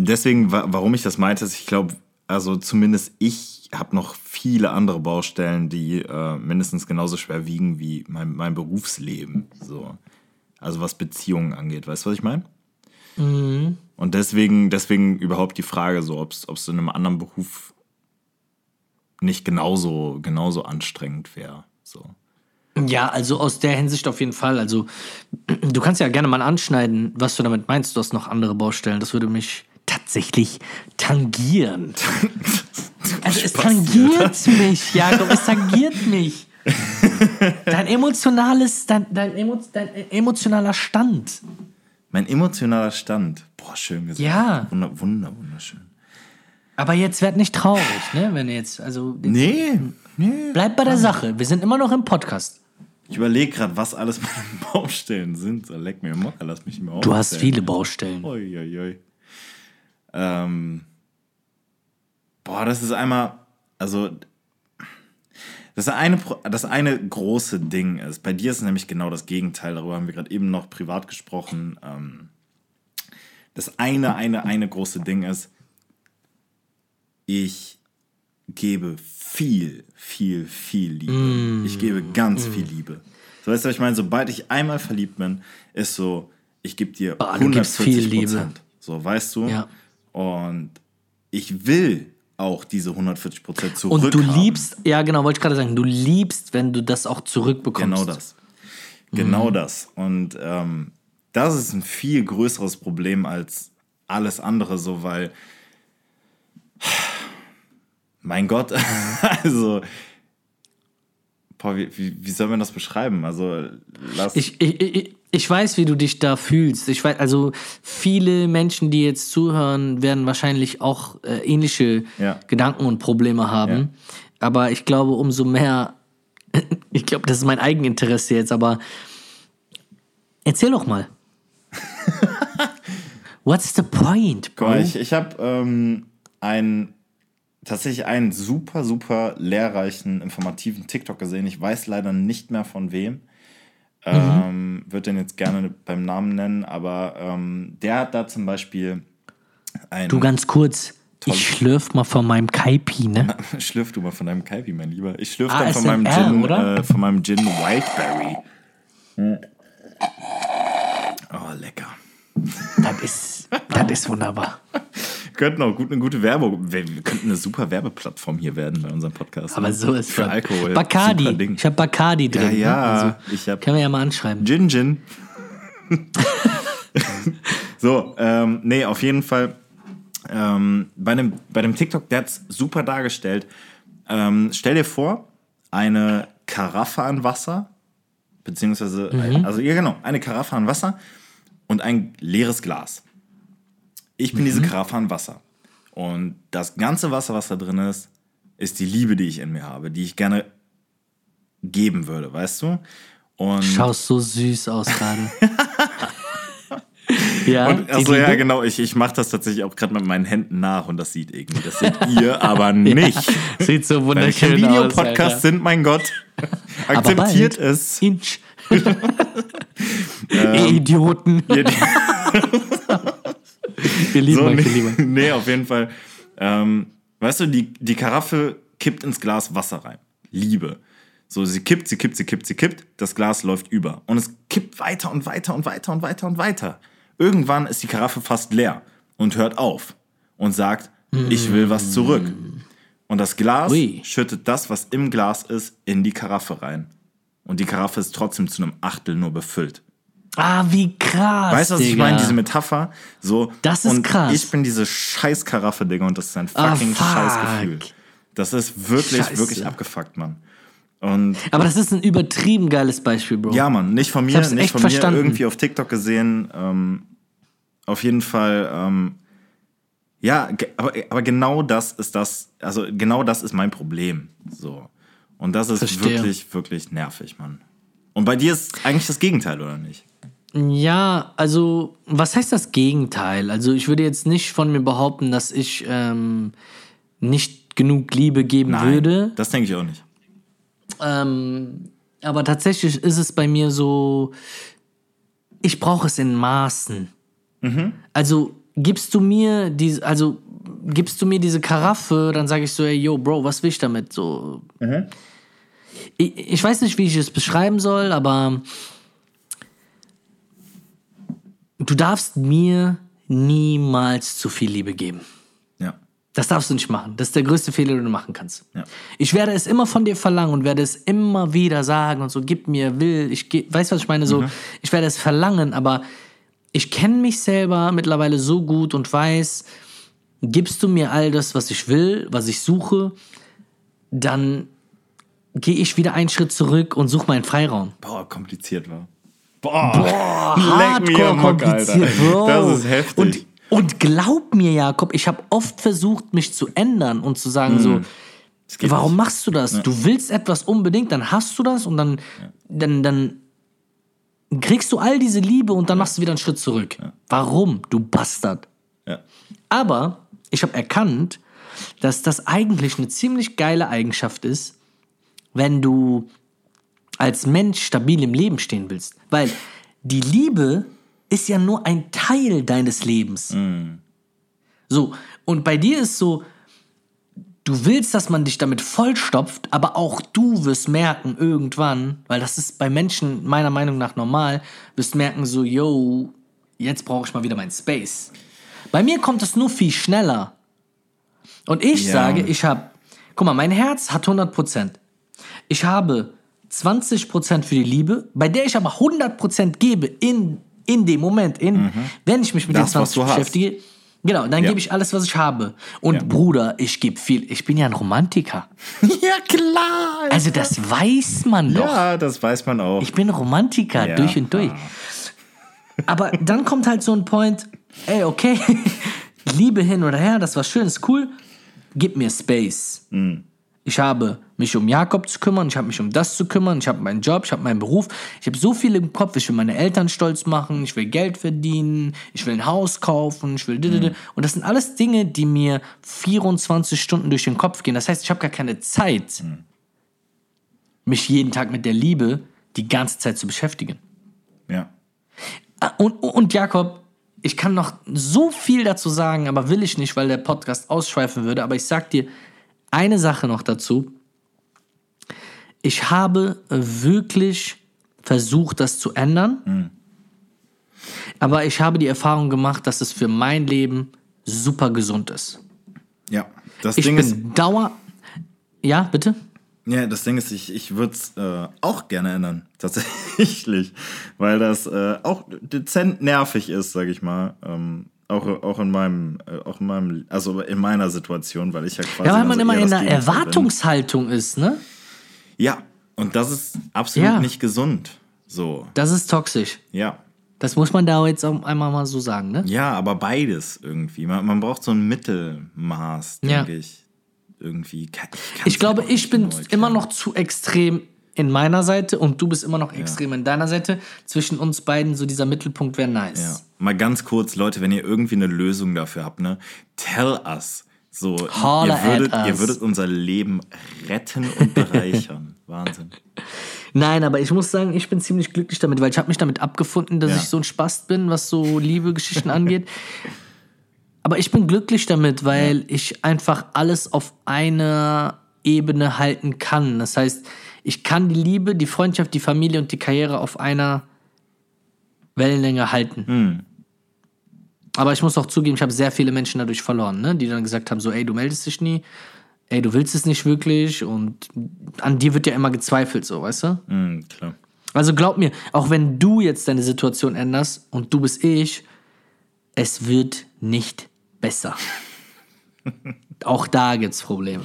deswegen, wa- warum ich das meinte, ist, ich glaube, also zumindest ich habe noch viele andere Baustellen, die äh, mindestens genauso schwer wiegen wie mein, mein Berufsleben. So. Also was Beziehungen angeht. Weißt du, was ich meine? Mhm. Und deswegen, deswegen überhaupt die Frage, so, ob es in einem anderen Beruf nicht genauso, genauso anstrengend wäre. So. ja, also aus der Hinsicht auf jeden Fall. Also, du kannst ja gerne mal anschneiden, was du damit meinst. Du hast noch andere Baustellen. Das würde mich tatsächlich tangieren. Also, es tangiert mich, Jakob. Es tangiert mich. Dein emotionales, dein, dein, emo, dein emotionaler Stand. Mein emotionaler Stand. Boah, schön gesagt. Ja. Wunder, wunder, wunderschön. Aber jetzt werd nicht traurig, ne? Wenn jetzt, also. Nee, Bleib bei der Sache. Wir sind immer noch im Podcast. Ich überlege gerade, was alles meine Baustellen sind. Leck mir im Mocker, lass mich nicht mehr Du hast viele Baustellen. Uiuiui. Ähm, boah, das ist einmal, also das eine, das eine große Ding ist, bei dir ist nämlich genau das Gegenteil, darüber haben wir gerade eben noch privat gesprochen. Ähm, das eine, eine, eine große Ding ist, ich gebe viel, viel, viel Liebe. Ich gebe ganz viel Liebe. So weißt du, was ich meine, sobald ich einmal verliebt bin, ist so, ich gebe dir Ah, du gibst 140 viel Liebe. Prozent. So, weißt du? Ja. Und ich will auch diese 140 Prozent Und zurück du liebst, ja genau, wollte ich gerade sagen, du liebst, wenn du das auch zurückbekommst. Genau das. Genau das. Und ähm, das ist ein viel größeres Problem als alles andere, so weil, mein Gott, also, boah, wie, wie, wie soll man das beschreiben? Also, lass. Ich, ich, ich, ich weiß, wie du dich da fühlst. Ich weiß, also viele Menschen, die jetzt zuhören, werden wahrscheinlich auch äh, ähnliche Ja. Gedanken und Probleme haben. Aber ich glaube, umso mehr, ich glaube, das ist mein Eigeninteresse jetzt, aber erzähl doch mal. What's the point, bro? ich, ich habe ähm, einen tatsächlich einen super, super lehrreichen, informativen TikTok gesehen. Ich weiß leider nicht mehr von wem. Ähm, Würde den jetzt gerne beim Namen nennen, aber ähm, der hat da zum Beispiel ein. Du ganz kurz, ich schlürf mal von meinem Kaipi, ne? Schlürf du mal von deinem Kaipi, mein Lieber. Ich schlürf dann von meinem Gin, äh, von meinem Gin Wildberry. Oh, lecker. Das ist, das ist wunderbar. könnten auch gut, eine gute Werbung. Wir, wir könnten eine super Werbeplattform hier werden bei unserem Podcast. Aber ne? so ist Für das. Alkohol. Bacardi. Ich habe Bacardi drin. Ja, ne? ja. Also, ich habe können wir ja mal anschreiben. Gin Gin. so, ähm, nee, auf jeden Fall. Ähm, bei, dem, bei dem TikTok, der hat es super dargestellt. Ähm, stell dir vor, eine Karaffe an Wasser, beziehungsweise, also ja genau, eine Karaffe an Wasser und ein leeres Glas. Ich bin diese Karaffe Wasser. Und das ganze Wasser, was da drin ist, ist die Liebe, die ich in mir habe, die ich gerne geben würde, weißt du? Und Schaust so süß aus gerade. ja, Und, achso, ja, genau. Ich, ich mache das tatsächlich auch gerade mit meinen Händen nach und das sieht irgendwie. Das seht ihr aber nicht. Sieht so wunderschön aus. Videopodcast Alter. sind, mein Gott. Akzeptiert es. Inch. Ähm, Idioten. Wir lieben so, euch, nee, wir lieben nee, auf jeden Fall. Ähm, weißt du, die, die Karaffe kippt ins Glas Wasser rein. Liebe. So, sie kippt, sie kippt, sie kippt, sie kippt. Das Glas läuft über. Und es kippt weiter und weiter und weiter und weiter und weiter. Irgendwann ist die Karaffe fast leer und hört auf und sagt, ich will was zurück. Und das Glas Ui. schüttet das, was im Glas ist, in die Karaffe rein. Und die Karaffe ist trotzdem zu einem Achtel nur befüllt. Ah, wie krass. Weißt du, was ich Digga. meine? Diese Metapher. So, Das ist und krass. Ich bin diese scheiß Karaffe, Digga, und das ist ein Ah, fucking fuck. scheiß Gefühl. Das ist wirklich, Scheiße. wirklich abgefuckt, Mann. Und Aber das ist ein übertrieben geiles Beispiel, Bro. ja, Mann, nicht von mir, nicht echt von verstanden. mir irgendwie auf TikTok gesehen. Ähm, auf jeden Fall, ähm, ja, aber, aber genau das ist das, also genau das ist mein Problem. So. Und das ist Verstehe. wirklich, wirklich nervig, Mann. Und bei dir ist eigentlich das Gegenteil, oder nicht? Ja, also, was heißt das Gegenteil? Also, ich würde jetzt nicht von mir behaupten, dass ich ähm, nicht genug Liebe geben würde. Das denke ich auch nicht. Ähm, aber tatsächlich ist es bei mir so, ich brauche es in Maßen. Also gibst du mir diese, also gibst du mir diese Karaffe, dann sage ich so, ey, yo, Bro, was will ich damit? So. Ich, ich weiß nicht, wie ich es beschreiben soll, aber du darfst mir niemals zu viel Liebe geben. Ja. Das darfst du nicht machen. Das ist der größte Fehler, den du machen kannst. Ja. Ich werde es immer von dir verlangen und werde es immer wieder sagen und so, gib mir, will, ich ge weißt du, was ich meine? So, ich werde es verlangen, aber ich kenne mich selber mittlerweile so gut und weiß, gibst du mir all das, was ich will, was ich suche, dann gehe ich wieder einen Schritt zurück und suche meinen Freiraum. Boah, kompliziert war. Boah, Hardcore mir am Mock, kompliziert. Bro. Das ist heftig. Und, und glaub mir, Jakob, ich habe oft versucht, mich zu ändern und zu sagen Mhm. so, Warum nicht. machst du das? Du willst etwas unbedingt, dann hast du das und dann, dann, dann kriegst du all diese Liebe und dann machst du wieder einen Schritt zurück. Warum, du Bastard? Ja. Aber ich habe erkannt, dass das eigentlich eine ziemlich geile Eigenschaft ist, wenn du als Mensch stabil im Leben stehen willst. Weil die Liebe ist ja nur ein Teil deines Lebens. So, und bei dir ist so, du willst, dass man dich damit vollstopft, aber auch du wirst merken irgendwann, weil das ist bei Menschen meiner Meinung nach normal, wirst merken so, yo, jetzt brauche ich mal wieder meinen Space. Bei mir kommt es nur viel schneller. Und ich Ja. sage, ich habe, guck mal, mein Herz hat 100%. Ich habe 20% für die Liebe, bei der ich aber 100% gebe in, in dem Moment, in, wenn ich mich mit Mhm. Das, den was 20 du hast. beschäftige. Genau, dann Ja. gebe ich alles, was ich habe. Und Ja. Bruder, ich gebe viel. Ich bin ja ein Romantiker. ja, klar. Also das weiß man doch. ja, das weiß man auch. Ich bin Romantiker, Ja. durch und durch. Aber dann kommt halt so ein Point, ey, okay, Liebe hin oder her, das war schön, ist cool, gib mir Space. Mhm. Ich habe mich um Jakob zu kümmern, ich habe mich um das zu kümmern, ich habe meinen Job, ich habe meinen Beruf, ich habe so viel im Kopf, ich will meine Eltern stolz machen, ich will Geld verdienen, ich will ein Haus kaufen, ich will didede. und das sind alles Dinge, die mir 24 Stunden durch den Kopf gehen. Das heißt, ich habe gar keine Zeit, mich jeden Tag mit der Liebe die ganze Zeit zu beschäftigen. ja. Ah, Und, und Jakob, ich kann noch so viel dazu sagen, aber will ich nicht, weil der Podcast ausschweifen würde. Aber ich sag dir eine Sache noch dazu. Ich habe wirklich versucht, das zu ändern. Aber ich habe die Erfahrung gemacht, dass es für mein Leben super gesund ist. Ja. Das Ich Ding bin ist, Dauer. Ja, bitte? ja, das Ding ist, ich, ich würde es äh, auch gerne ändern. Tatsächlich. Weil das äh, auch dezent nervig ist, sag ich mal. Ähm, auch, auch in meinem, auch in meinem, also in meiner Situation, weil ich ja quasi. Ja, weil man also immer in einer bin. Erwartungshaltung ist, ne? Ja, und das ist absolut Ja. nicht gesund. So, Das ist toxisch. ja. Das muss man da jetzt auch einmal mal so sagen, ne? Ja, aber beides irgendwie. Man, man braucht so ein Mittelmaß, Ja. denke ich. Irgendwie. Kann's Ich glaube, ich bin immer noch zu extrem in meiner Seite und du bist immer noch extrem in deiner Seite. Zwischen uns beiden so dieser Mittelpunkt wäre nice. Ja. Mal ganz kurz, Leute, wenn ihr irgendwie eine Lösung dafür habt, ne? Tell us. So, Holler ihr würdet, ihr würdet unser Leben retten und bereichern. Wahnsinn. Nein, aber ich muss sagen, ich bin ziemlich glücklich damit, weil ich habe mich damit abgefunden, dass Ja. ich so ein Spast bin, was so Liebe-Geschichten angeht. Aber ich bin glücklich damit, weil ich einfach alles auf einer Ebene halten kann. Das heißt, ich kann die Liebe, die Freundschaft, die Familie und die Karriere auf einer Wellenlänge halten. Aber ich muss auch zugeben, ich habe sehr viele Menschen dadurch verloren, ne? die dann gesagt haben, so, ey, du meldest dich nie, ey, du willst es nicht wirklich und an dir wird ja immer gezweifelt, so, weißt du? Mhm, klar. Also glaub mir, auch wenn du jetzt deine Situation änderst und du bist ich, es wird nicht besser. auch da gibt's Probleme.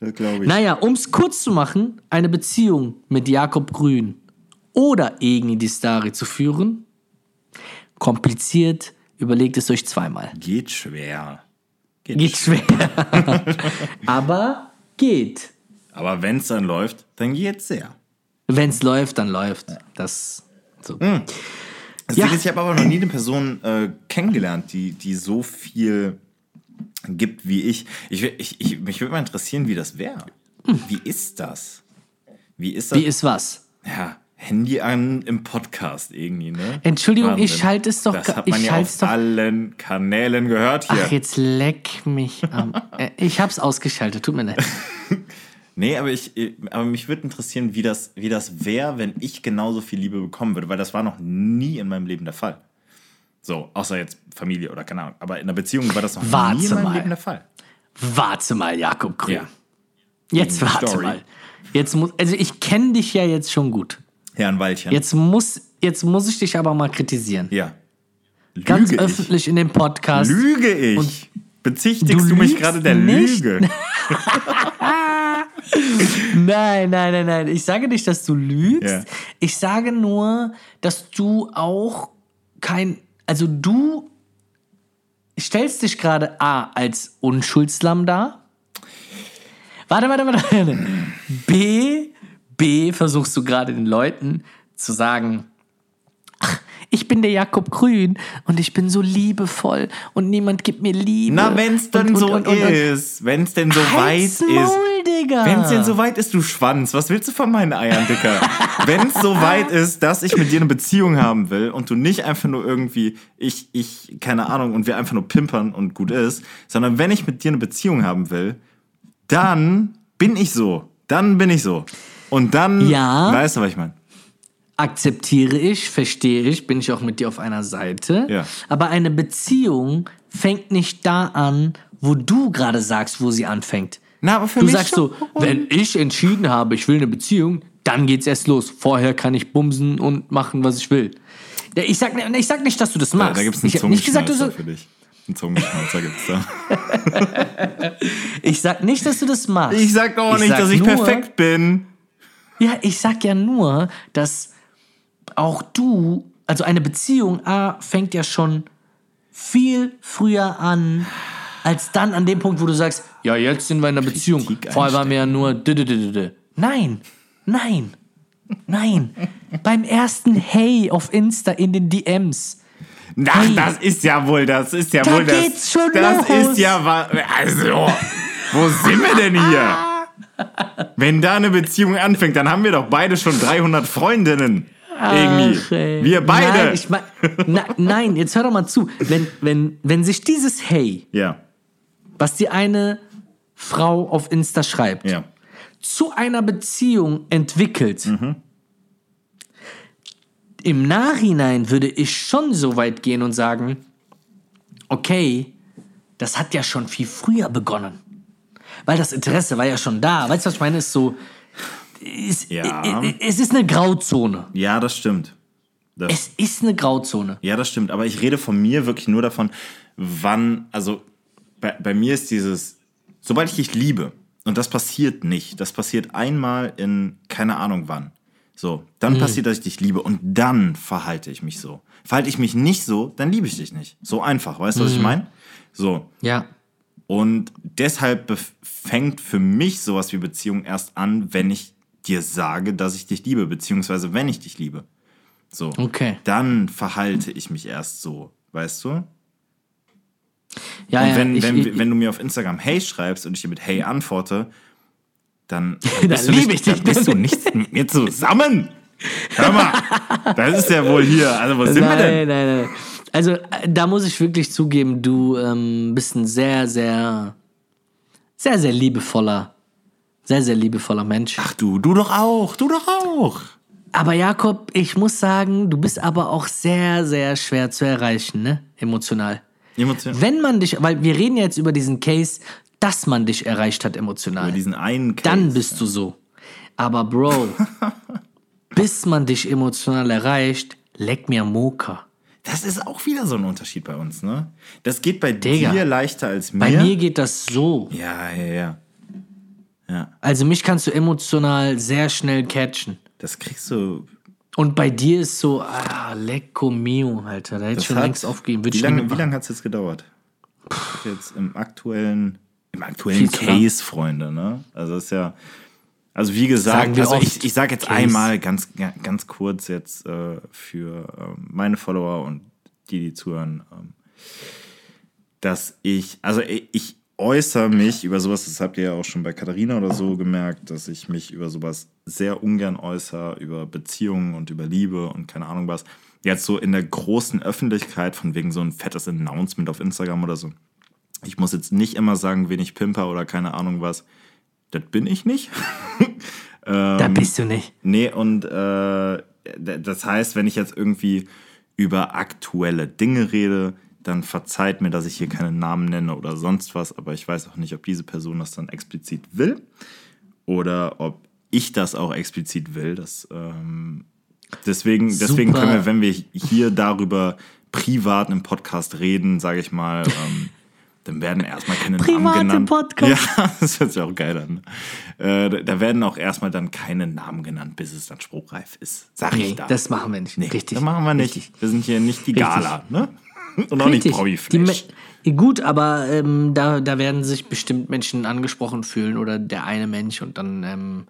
Das glaube ich. Naja, um es kurz zu machen, eine Beziehung mit Jakob Grün oder Egni Distari zu führen, kompliziert, überlegt es euch zweimal. Geht schwer. Geht Geht schwer. Aber geht. Aber wenn es dann läuft, dann geht's sehr. Wenn es läuft, dann läuft. Das so. Das Ja. Ding ist, ich habe aber noch nie eine Person äh, kennengelernt, die, die so viel gibt wie ich. ich, ich, ich mich würde mal interessieren, wie das wäre. Wie ist das? Wie ist das? Wie ist was? ja, Handy an im Podcast irgendwie, ne? Entschuldigung, ich Wahnsinn. schalte es doch Das hat man ich ja auf doch- allen Kanälen gehört hier. Ach, jetzt leck mich am. Ich hab's ausgeschaltet, tut mir leid. Nee, aber, ich, aber mich würde interessieren, wie das, wie das wäre, wenn ich genauso viel Liebe bekommen würde, weil das war noch nie in meinem Leben der Fall. So, außer jetzt Familie oder keine Ahnung. Aber in einer Beziehung war das noch Warte nie in meinem mal. Leben der Fall. Warte mal, Jakob Grün. Ja. Jetzt warte Story. mal. Jetzt muss, also ich kenne dich ja jetzt schon gut. Herrn Waldchen. Jetzt muss, jetzt muss ich dich aber mal kritisieren. Ja. Lüge Ganz ich. öffentlich in dem Podcast. Lüge ich. Und Bezichtigst du du, mich gerade der nicht? Lüge? Nein, nein, nein, nein. Ich sage nicht, dass du lügst. Ja. Ich sage nur, dass du auch kein. Also du stellst dich gerade A als Unschuldslamm dar. Warte, warte, warte. B, B, versuchst du gerade den Leuten zu sagen, ach, ich bin der Jakob Grün und ich bin so liebevoll und niemand gibt mir Liebe. Na, wenn's dann Und- so und- und- ist. Wenn's denn so weit Halt's ist. Maul, Digga. Wenn's denn so weit ist, du Schwanz, was willst du von meinen Eiern, Dicker? Wenn's so weit ist, dass ich mit dir eine Beziehung haben will und du nicht einfach nur irgendwie, ich, ich, keine Ahnung, und wir einfach nur pimpern und gut ist, sondern wenn ich mit dir eine Beziehung haben will, dann bin ich so. Dann bin ich so. Und dann, Ja. weißt du, was ich meine? akzeptiere ich, verstehe ich, bin ich auch mit dir auf einer Seite. Ja. Aber eine Beziehung fängt nicht da an, wo du gerade sagst, wo sie anfängt. Na, aber für Du mich sagst so, wenn ich entschieden habe, ich will eine Beziehung, dann geht's erst los. Vorher kann ich bumsen und machen, was ich will. Ja, Ich sag, ich sag nicht, dass du das Ja, machst. da gibt's einen ich nicht gesagt, du so, für dich. Einen Zungenschnalzer gibt's da. ich sag nicht, dass du das machst. Ich sag doch nicht, sag dass ich nur- perfekt bin. Ja, ich sag ja nur, dass auch du, also eine Beziehung A, fängt ja schon viel früher an, als dann an dem Punkt, wo du sagst, ja, jetzt sind wir in einer Beziehung. Vorher waren wir ja nur. Nein, nein, nein. Beim ersten Hey auf Insta in den DMs. Ach, Hey. das ist ja wohl, das ist ja Da wohl das. geht's schon das los. ist ja wa- also, wo sind wir denn hier? Wenn da eine Beziehung anfängt, dann haben wir doch beide schon 300 Freundinnen. Irgendwie. Ach, wir beide. Nein, ich mein, na, nein, jetzt hör doch mal zu. Wenn, wenn, wenn sich dieses Hey, ja, was die eine Frau auf Insta schreibt, ja. zu einer Beziehung entwickelt. Im Nachhinein würde ich schon so weit gehen und sagen, okay, das hat ja schon viel früher begonnen. Weil das Interesse war ja schon da. Weißt du, was ich meine? Ist so, ist, Ja. es ist eine Grauzone. Ja, das stimmt. Das, Es ist eine Grauzone. ja, das stimmt. Aber ich rede von mir wirklich nur davon, wann, also bei, bei mir ist dieses, sobald ich dich liebe, und das passiert nicht, das passiert einmal in keine Ahnung wann. So, Mhm. dann passiert, dass ich dich liebe und dann verhalte ich mich so. Verhalte ich mich nicht so, dann liebe ich dich nicht. So einfach, weißt du, Mhm. was ich meine? So, Ja. Und deshalb fängt für mich sowas wie Beziehung erst an, wenn ich dir sage, dass ich dich liebe, beziehungsweise wenn ich dich liebe. So. Okay. Dann verhalte ich mich erst so, weißt du? Ja, Und ja, wenn, ich, wenn, ich, wenn du mir auf Instagram Hey schreibst und ich dir mit Hey antworte, dann, Dann bist, du liebe nicht, ich dich. dann bist du nicht mit mir zusammen. Hör mal, das ist ja wohl hier. Also, wo sind wir denn? Nein, nein, nein. Also, äh, da muss ich wirklich zugeben, du ähm, bist ein sehr, sehr, sehr, sehr liebevoller, sehr, sehr liebevoller Mensch. Ach du, du doch auch, du doch auch. Aber Jakob, ich muss sagen, du bist aber auch sehr, sehr schwer zu erreichen, ne? Emotional. Emotion. Wenn man dich, weil wir reden jetzt über diesen Case, dass man dich erreicht hat emotional. Über diesen einen Case. Dann bist du so. Aber Bro, bis man dich emotional erreicht, leck mir Moka. Das ist auch wieder so ein Unterschied bei uns, ne? Das geht bei Digga. dir leichter als mir. Bei mir geht das so. Ja, ja, ja. Ja, Also mich kannst du emotional sehr schnell catchen. das kriegst du. Und bei dir ist so, ah, lecco mio, Alter. Da hätte ich schon längst aufgegeben. Wie lange, wie lange hat es jetzt gedauert? Jetzt im aktuellen, im aktuellen. Case, Freunde, ne? Also ist ja. Also wie gesagt, also oft, ich, ich sage jetzt Case. einmal ganz, ganz kurz jetzt äh, für ähm, meine Follower und die, die zuhören, ähm, dass ich, also ich, ich äußere mich über sowas, das habt ihr ja auch schon bei Katharina oder so gemerkt, dass ich mich über sowas sehr ungern äußere, über Beziehungen und über Liebe und keine Ahnung was. Jetzt so in der großen Öffentlichkeit, von wegen so ein fettes Announcement auf Instagram oder so. Ich muss jetzt nicht immer sagen, wen ich pimper oder keine Ahnung was. Das bin ich nicht. Da bist du nicht. Nee, und äh, das heißt, wenn ich jetzt irgendwie über aktuelle Dinge rede, dann verzeiht mir, dass ich hier keine Namen nenne oder sonst was, aber ich weiß auch nicht, ob diese Person das dann explizit will oder ob ich das auch explizit will. Das, ähm, deswegen, deswegen können wir, wenn wir hier darüber privat im Podcast reden, sage ich mal, ähm, dann werden erstmal keine Privat Namen genannt. Podcast. Ja, das hört sich auch geil an. Äh, da- werden auch erstmal dann keine Namen genannt, bis es dann spruchreif ist. Sag Nee, ich da. das machen wir nicht. nee, Richtig. Das machen wir nicht. Richtig. Wir sind hier nicht die Gala, ne? Und auch nicht Richtig. Die Promi-Flash. Gut, aber ähm, da, da werden sich bestimmt Menschen angesprochen fühlen oder der eine Mensch und dann ähm,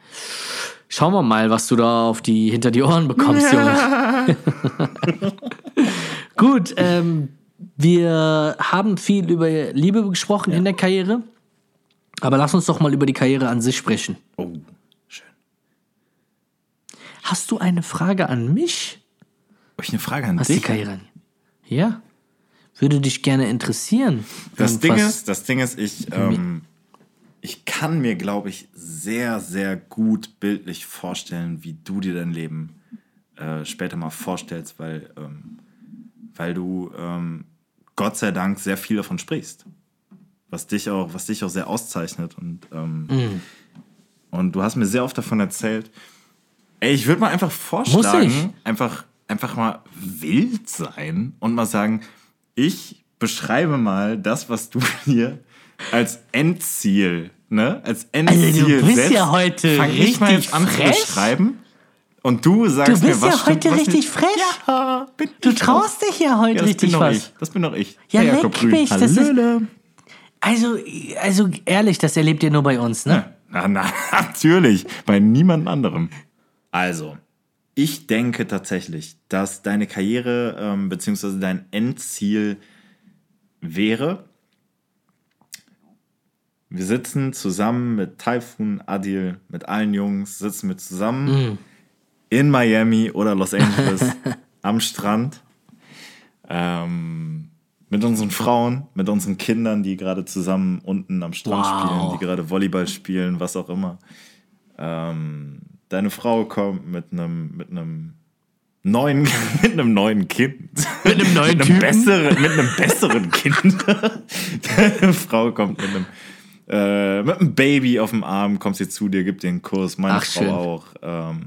schauen wir mal, was du da auf die hinter die Ohren bekommst, Junge. Gut, ähm, wir haben viel über Liebe gesprochen in der Karriere, aber lass uns doch mal über die Karriere an sich sprechen. Oh, schön. Hast du eine Frage an mich? Habe ich eine Frage an Was die dich? Karriere an? Ja. Würde dich gerne interessieren. Das Ding ist, das Ding ist, ich, ähm, ich kann mir, glaube ich, sehr, sehr gut bildlich vorstellen, wie du dir dein Leben äh, später mal vorstellst, weil, ähm, weil du ähm, Gott sei Dank sehr viel davon sprichst. Was dich auch, was dich auch sehr auszeichnet. Und, ähm, und du hast mir sehr oft davon erzählt. Ey, ich würde mal einfach vorschlagen, einfach, einfach mal wild sein und mal sagen, ich beschreibe mal das, was du hier als Endziel, ne? Als Endziel Also, du bist setzt. ja heute Fang ich mal richtig jetzt an frech. zu beschreiben. Und du sagst Du bist mir, was ja stimmt, heute was richtig nicht. frech. Ja, bin Du ich traust dich ja auch. heute ja, das richtig bin doch was. ich. Das bin doch ich. Ja, Herr leck mich, das ist-. Also, also ehrlich, das erlebt ihr nur bei uns, ne? Na, na, natürlich. Bei niemand anderem. Also, ich denke tatsächlich, dass deine Karriere ähm, beziehungsweise dein Endziel wäre, wir sitzen zusammen mit Typhoon, Adil, mit allen Jungs, sitzen wir zusammen in Miami oder Los Angeles am Strand. Ähm, mit unseren Frauen, mit unseren Kindern, die gerade zusammen unten am Strand Wow. spielen, die gerade Volleyball spielen, was auch immer. Ähm, deine Frau kommt mit einem mit einem neuen mit einem neuen Kind. Mit einem neuen mit einem besseren mit einem besseren Kind. Deine Frau kommt mit einem äh, mit einem Baby auf dem Arm, kommt sie zu dir, gibt dir einen Kuss, meine Ach, Frau schön. auch. Ähm,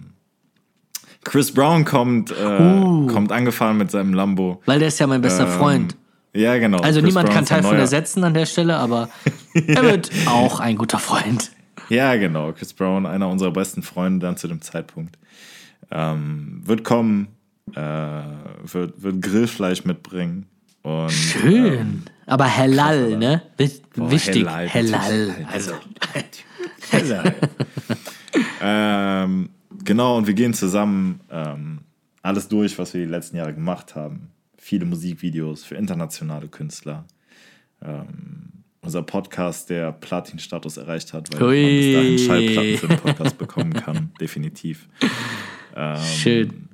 Chris Brown kommt, äh, Uh. kommt angefahren mit seinem Lambo. Weil der ist ja mein bester Ähm, Freund. Ja, genau. Also Chris niemand Brown kann Typhoon neuer- ersetzen an der Stelle, aber er wird auch ein guter Freund. Ja, genau. Chris Brown, einer unserer besten Freunde dann zu dem Zeitpunkt. Ähm, wird kommen, äh, wird, wird Grillfleisch mitbringen. Und, Schön. Aber Hellal, ne? Wi- Boah, Wichtig. Hellal, Hellal. Also, Hellal. ähm, genau, und wir gehen zusammen ähm, alles durch, was wir die letzten Jahre gemacht haben. Viele Musikvideos für internationale Künstler. Ähm, unser Podcast, der Platin-Status erreicht hat, weil Ui. man bis dahin Schallplatten für den Podcast bekommen kann, definitiv. schön.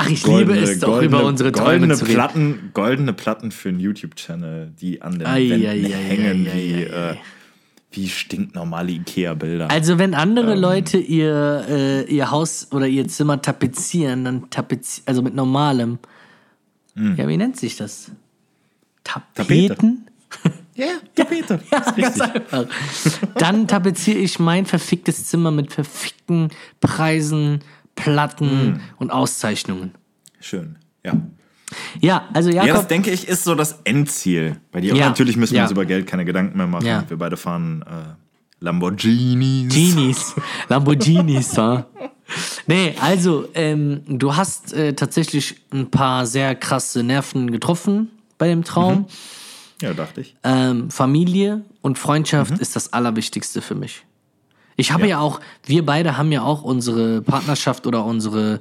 Ach, ich liebe es doch, über unsere Träume goldene zu. Platten, goldene Platten für einen YouTube-Channel, die an den Ei, Wänden ei, hängen ei, wie, äh, wie stinknormale Ikea-Bilder. Also wenn andere Ähm. Leute ihr, äh, ihr Haus oder ihr Zimmer tapezieren, dann tapezieren, also mit normalem. Hm. Ja, wie nennt sich das? Tapeten? Ja, Tapete. Ja, ganz einfach. Dann tapeziere ich mein verficktes Zimmer mit verfickten Preisen, Platten Hm. und Auszeichnungen. Schön. Ja. Ja, also ja, das Jakob, denke ich ist so das Endziel bei dir. Und Ja, natürlich müssen wir ja. uns über Geld keine Gedanken mehr machen. Ja. Wir beide fahren äh, Lamborghinis. Genies, Lamborghinis, ja. Nee, also, ähm, du hast äh, tatsächlich ein paar sehr krasse Nerven getroffen bei dem Traum. Ja, dachte ich. Ähm, Familie und Freundschaft ist das Allerwichtigste für mich. Ich habe ja. Ja. auch, wir beide haben ja auch unsere Partnerschaft oder unsere,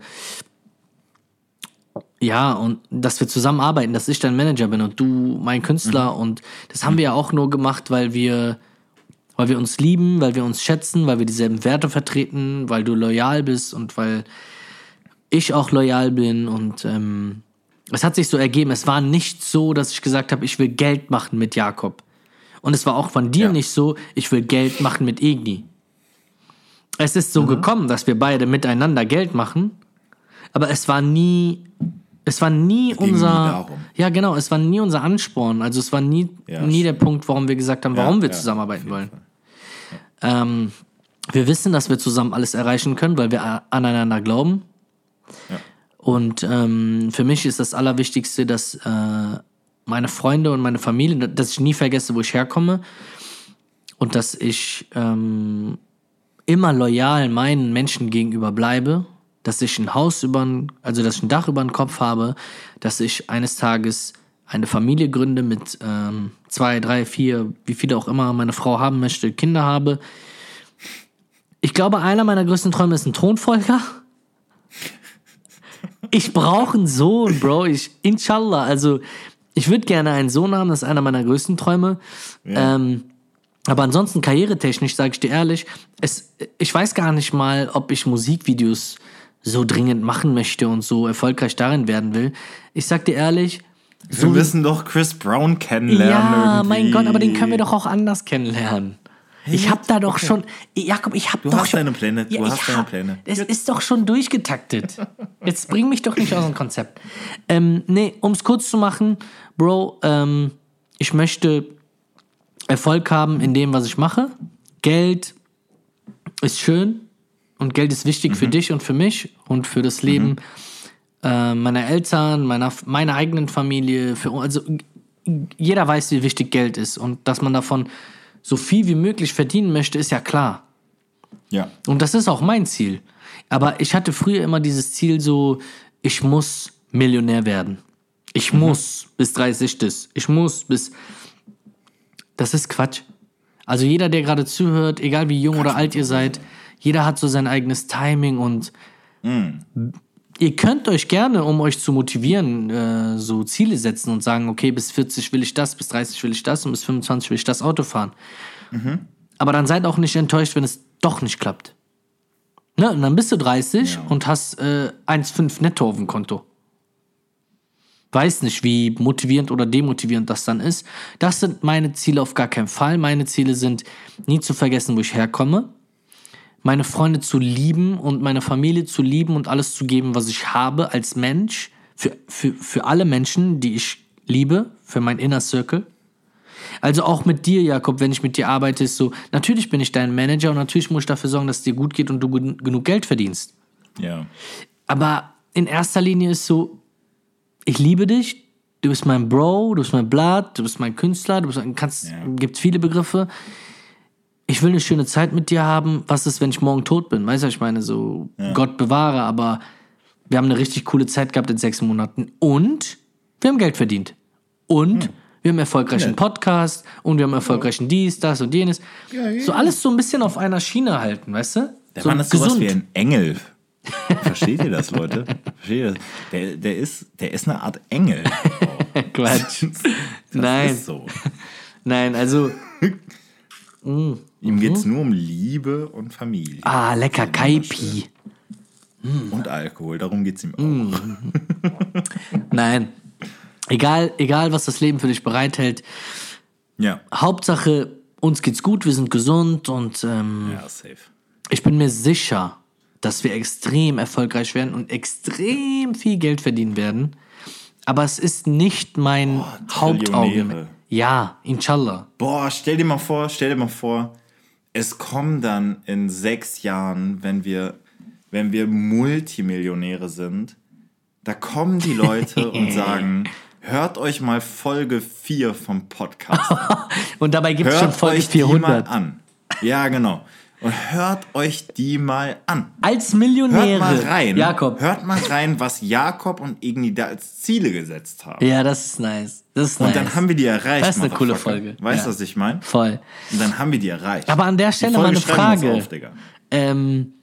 ja, und dass wir zusammenarbeiten, dass ich dein Manager bin und du mein Künstler und das haben wir ja auch nur gemacht, weil wir, weil wir uns lieben, weil wir uns schätzen, weil wir dieselben Werte vertreten, weil du loyal bist und weil ich auch loyal bin und ähm, es hat sich so ergeben. Es war nicht so, dass ich gesagt habe, ich will Geld machen mit Jakob. Und es war auch von dir Ja. nicht so, ich will Geld machen mit Igni. Es ist so gekommen, dass wir beide miteinander Geld machen, aber es war nie, es war nie nie unser, darum. ja genau, es war nie unser Ansporn. Also es war nie, Ja, nie der Punkt, warum wir gesagt haben, Ja, warum wir ja, zusammenarbeiten wollen. Ähm, wir wissen, dass wir zusammen alles erreichen können, weil wir aneinander glauben. Ja. Und ähm, für mich ist das Allerwichtigste, dass äh, meine Freunde und meine Familie, dass ich nie vergesse, wo ich herkomme und dass ich ähm, immer loyal meinen Menschen gegenüber bleibe, dass ich ein Haus über, also dass ich ein Dach über den Kopf habe, dass ich eines Tages eine Familie gründe mit ähm, zwei, drei, vier, wie viele auch immer meine Frau haben möchte, Kinder habe. Ich glaube, einer meiner größten Träume ist ein Thronfolger. Ich brauche einen Sohn, Bro. Ich, inshallah. Also, ich würde gerne einen Sohn haben, das ist einer meiner größten Träume. Ähm, aber ansonsten, karrieretechnisch, sage ich dir ehrlich, es, ich weiß gar nicht mal, ob ich Musikvideos so dringend machen möchte und so erfolgreich darin werden will. Ich sag dir ehrlich, Wir müssen doch Chris Brown kennenlernen. ja, irgendwie. mein Gott, aber den können wir doch auch anders kennenlernen. Ich hab da doch schon, Jakob, ich hab Du doch hast schon, deine Pläne, du ich hast deine hab- Pläne. Es ist doch schon durchgetaktet. Jetzt bring mich doch nicht aus dem Konzept. Ähm, nee, um es kurz zu machen, Bro, ähm, ich möchte Erfolg haben in dem, was ich mache. Geld ist schön und Geld ist wichtig Mhm. für dich und für mich und für das Leben äh, meiner Eltern, meiner, meiner eigenen Familie. Für, also jeder weiß, wie wichtig Geld ist und dass man davon so viel wie möglich verdienen möchte, ist ja klar. Ja. Und das ist auch mein Ziel. Aber ich hatte früher immer dieses Ziel so, ich muss Millionär werden. Ich muss bis 30 das. Ich muss bis... Das ist Quatsch. Also jeder, der gerade zuhört, egal wie jung oder alt ihr seid, jeder hat so sein eigenes Timing und ihr könnt euch gerne, um euch zu motivieren, äh, so Ziele setzen und sagen, okay, bis 40 will ich das, bis 30 will ich das und bis 25 will ich das Auto fahren. Aber dann seid auch nicht enttäuscht, wenn es doch nicht klappt. Ne? Und dann bist du 30 und hast äh, 1,5 netto auf dem Konto. Weiß nicht, wie motivierend oder demotivierend das dann ist. Das sind meine Ziele auf gar keinen Fall. Meine Ziele sind, nie zu vergessen, wo ich herkomme. Meine Freunde zu lieben und meine Familie zu lieben und alles zu geben, was ich habe als Mensch. Für, für, für alle Menschen, die ich liebe, für mein Inner Circle. Also auch mit dir, Jakob, wenn ich mit dir arbeite, ist so, natürlich bin ich dein Manager und natürlich muss ich dafür sorgen, dass es dir gut geht und du gen- genug Geld verdienst. Ja. Aber in erster Linie ist so, ich liebe dich, du bist mein Bro, du bist mein Blood, du bist mein Künstler, du bist, kannst, Ja. gibt viele Begriffe. Ich will eine schöne Zeit mit dir haben. Was ist, wenn ich morgen tot bin? Weißt du, was ich meine, so Gott bewahre, aber wir haben eine richtig coole Zeit gehabt in sechs Monaten und wir haben Geld verdient. Und wir haben erfolgreichen Podcast und wir haben erfolgreichen dies, das und jenes. So alles so ein bisschen auf einer Schiene halten, weißt du? Der so Mann ist sowas wie ein Engel. Versteht ihr das, Leute? Versteht ihr das? Der, der, ist, der ist eine Art Engel. Quatsch. Das Nein. ist so. Nein, also, Ihm geht es nur um Liebe und Familie. ah, lecker Kaipi. Und Alkohol, darum geht es ihm auch. Nein. Egal, egal, was das Leben für dich bereithält. Ja. Hauptsache, uns geht's gut, wir sind gesund und ähm, Ja, safe. ich bin mir sicher, dass wir extrem erfolgreich werden und extrem viel Geld verdienen werden. Aber es ist nicht mein Hauptaugenmerk. Ja, inshallah. Boah, stell dir mal vor, stell dir mal vor, es kommen dann in sechs Jahren, wenn wir, wenn wir Multimillionäre sind, da kommen die Leute und sagen, hört euch mal Folge 4 vom Podcast an. Und dabei gibt es schon Folge euch die mal 400. an. Ja, genau. Und hört euch die mal an. Als Hört Millionäre. mal rein. Jakob. Hört mal rein, was Jakob und Igni da als Ziele gesetzt haben. Ja, das ist nice. Das ist Und nice. dann haben wir die erreicht. Das ist eine coole. Folge. Weißt du, Ja. was ich meine? Voll. Und dann haben wir die erreicht. Aber an der Stelle mal eine Frage. Auf, Digga. ähm,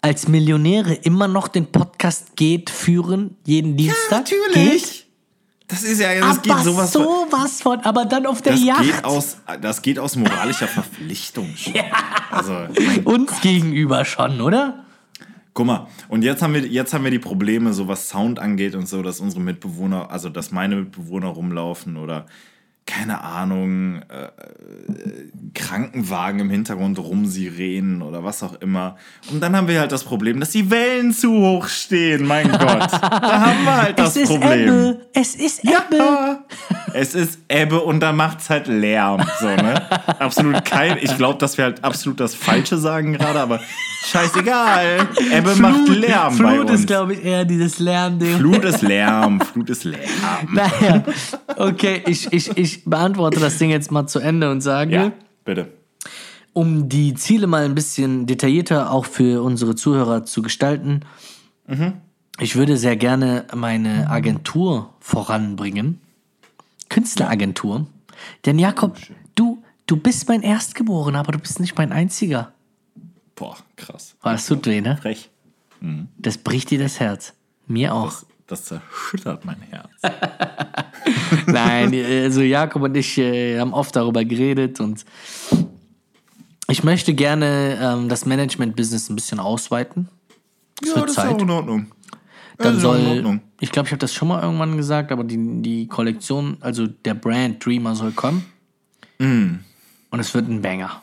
als Millionäre immer noch den Podcast geht führen, jeden Dienstag? Geht? Das ist ja, das aber geht sowas von, sowas von, aber dann auf der das Yacht. geht aus, das geht aus moralischer Verpflichtung. schon. Also, Uns gegenüber schon, oder? guck mal, und jetzt haben wir, jetzt haben wir die Probleme, so was Sound angeht und so, dass unsere Mitbewohner, also dass meine Mitbewohner rumlaufen oder keine Ahnung, äh, äh, Krankenwagen im Hintergrund rumsirenen oder was auch immer. Und dann haben wir halt das Problem, dass die Wellen zu hoch stehen. Mein Gott, da haben wir halt das es ist Problem. Ebbe. Es ist Ebbe. Ja, es ist Ebbe und da macht's halt Lärm. So, ne? Absolut kein. Ich glaube, dass wir halt absolut das Falsche sagen gerade, aber scheißegal. Ebbe macht Lärm bei Flut uns. ist, glaube ich, eher dieses Lernding. Flut ist Lärm, Flut ist Lärm. Naja, okay, ich, ich, ich beantworte das Ding jetzt mal zu Ende und sage, Ja, bitte. um die Ziele mal ein bisschen detaillierter auch für unsere Zuhörer zu gestalten, ich würde sehr gerne meine Agentur voranbringen. Künstleragentur. Denn Jakob, du, du bist mein Erstgeborener, aber du bist nicht mein einziger. Boah, krass. Oh, das tut weh, ne? Frech. Das bricht dir das Herz. Mir auch. Das, das zerschüttert mein Herz. Nein, also Jakob und ich äh, haben oft darüber geredet und ich möchte gerne ähm, das Management-Business ein bisschen ausweiten. Es wird Zeit. in Ordnung. Dann das ist auch in soll, Ordnung. ich glaube, ich habe das schon mal irgendwann gesagt, aber die, die Kollektion, also der Brand Dreamer soll kommen. Mm. Und es wird ein Banger.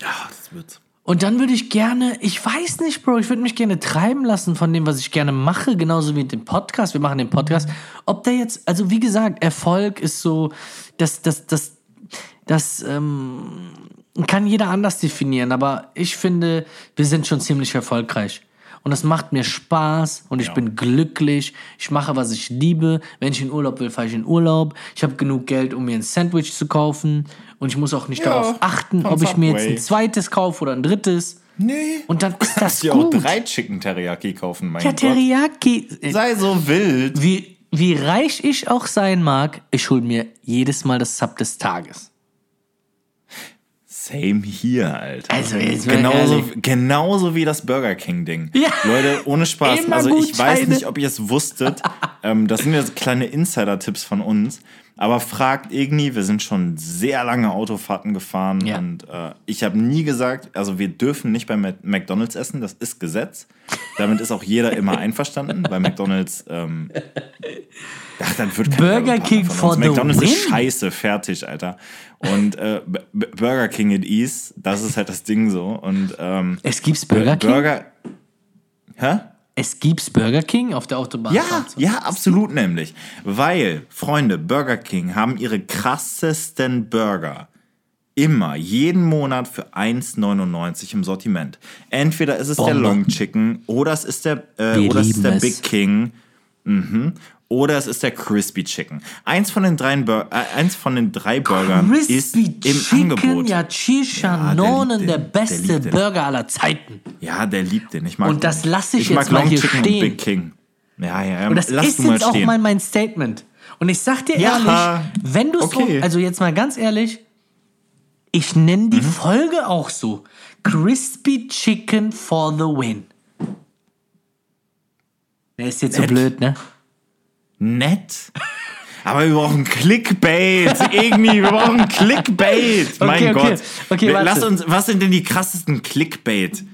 Ja, das wird's. Und dann würde ich gerne, ich weiß nicht, Bro, ich würde mich gerne treiben lassen von dem, was ich gerne mache, genauso wie den Podcast. Wir machen den Podcast. Ob der jetzt, also wie gesagt, Erfolg ist so, das, das, das, das ähm, kann jeder anders definieren, aber ich finde, wir sind schon ziemlich erfolgreich. Und das macht mir Spaß und ich Ja. bin glücklich. Ich mache, was ich liebe. Wenn ich in Urlaub will, fahre ich in Urlaub. Ich habe genug Geld, um mir ein Sandwich zu kaufen. Und ich muss auch nicht Ja, darauf achten, ob ich mir jetzt ein zweites kaufe oder ein drittes. Nee. Und dann ist das Kannst dir auch gut. drei Chicken Teriyaki kaufen, mein Ja, Gott. Teriyaki. Äh, Sei so wild. Wie, wie reich ich auch sein mag, ich hole mir jedes Mal das Sub des Tages. Same hier, Alter. Also, jetzt genauso, ehrlich. genauso wie das Burger King-Ding. Ja. Leute, ohne Spaß. Immer Also ich weiß nicht, ob ihr es wusstet. ähm, das sind jetzt kleine Insider-Tipps von uns. Aber fragt irgendwie, wir sind schon sehr lange Autofahrten gefahren Ja. und äh, ich habe nie gesagt, also wir dürfen nicht bei McDonalds essen, das ist Gesetz. Damit ist auch jeder immer einverstanden. Bei McDonalds, ähm, ach, dann wird kein Burger King von for the McDonalds ist scheiße, fertig, Alter. Und äh, Burger King it is, das ist halt das Ding so. Und ähm, Es gibt's Burger King? Burger. Hä? Es gibt's Burger King auf der Autobahn. Ja, ja, absolut nämlich. Weil, Freunde, Burger King haben ihre krassesten Burger immer jeden Monat für 1,99 im Sortiment. Entweder ist es der Bombe. Long Chicken oder es ist der, äh, oder es ist der es. Big King. Mhm. Oder es ist der Crispy Chicken. Eins von den drei, Bur äh, eins von den drei Burgern ist Crispy im Chicken, Angebot. ja, Ja, der der, der beste den. Burger aller Zeiten. Ja, der liebt den. Ich mag Und das lasse ich ich jetzt mag mal Long hier Chicken stehen. und Big King. Ja, ja, ja. Und das ist jetzt auch mal mein Statement. Und ich sag dir Ja, ehrlich, wenn du okay. so, also jetzt mal ganz ehrlich, ich nenne Mhm. die Folge auch so. Crispy Chicken for the win. Der ist jetzt so blöd, ne? Nett. Aber wir brauchen Clickbait. Irgendwie, wir brauchen Clickbait. Mein okay. Gott. Okay, warte. Lass uns, was sind denn die krassesten Clickbait?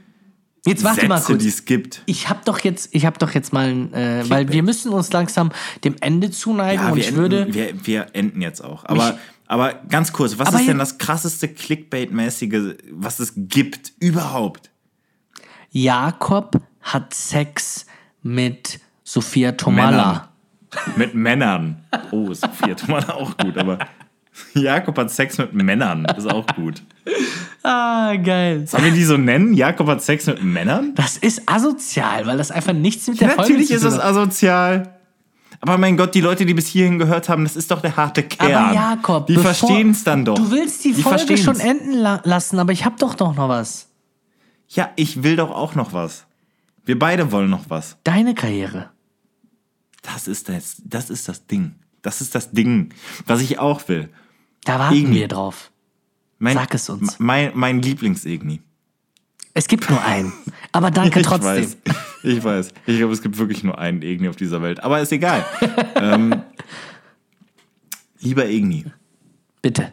Jetzt warte mal Sätze, kurz. die es gibt. Ich habe doch jetzt, ich habe doch jetzt mal, äh, weil wir müssen uns langsam dem Ende zuneigen Ja, und wir, ich enden, würde, wir, wir enden jetzt auch. Aber, aber ganz kurz, was ist denn das krasseste Clickbait-mäßige, was es gibt überhaupt? Jakob hat Sex mit Sophia Tomala. Mit Männern. Oh, Sophia Thomas auch gut, aber Jakob hat Sex mit Männern. Ist auch gut. Ah, geil. Sollen wir die so nennen? Jakob hat Sex mit Männern? Das ist asozial, weil das einfach nichts mit der Folge Natürlich zu ist tun es hat. asozial. Aber mein Gott, die Leute, die bis hierhin gehört haben, das ist doch der harte Kern. Aber Jakob, die verstehen es dann doch. Du willst die, Folge verstehen's. schon enden la lassen, aber ich hab doch doch noch was. Ja, ich will doch auch noch was. Wir beide wollen noch was. Deine Karriere. Das ist das, das ist das Ding. Das ist das Ding, was ich auch will. Da warten Igni. wir drauf. Mein, Sag es uns. Mein, mein Lieblings-Igni. Es gibt nur einen. Aber danke Ich trotzdem. weiß. Ich weiß. Ich glaube, es gibt wirklich nur einen Igni auf dieser Welt. Aber ist egal. ähm, lieber Igni, Bitte.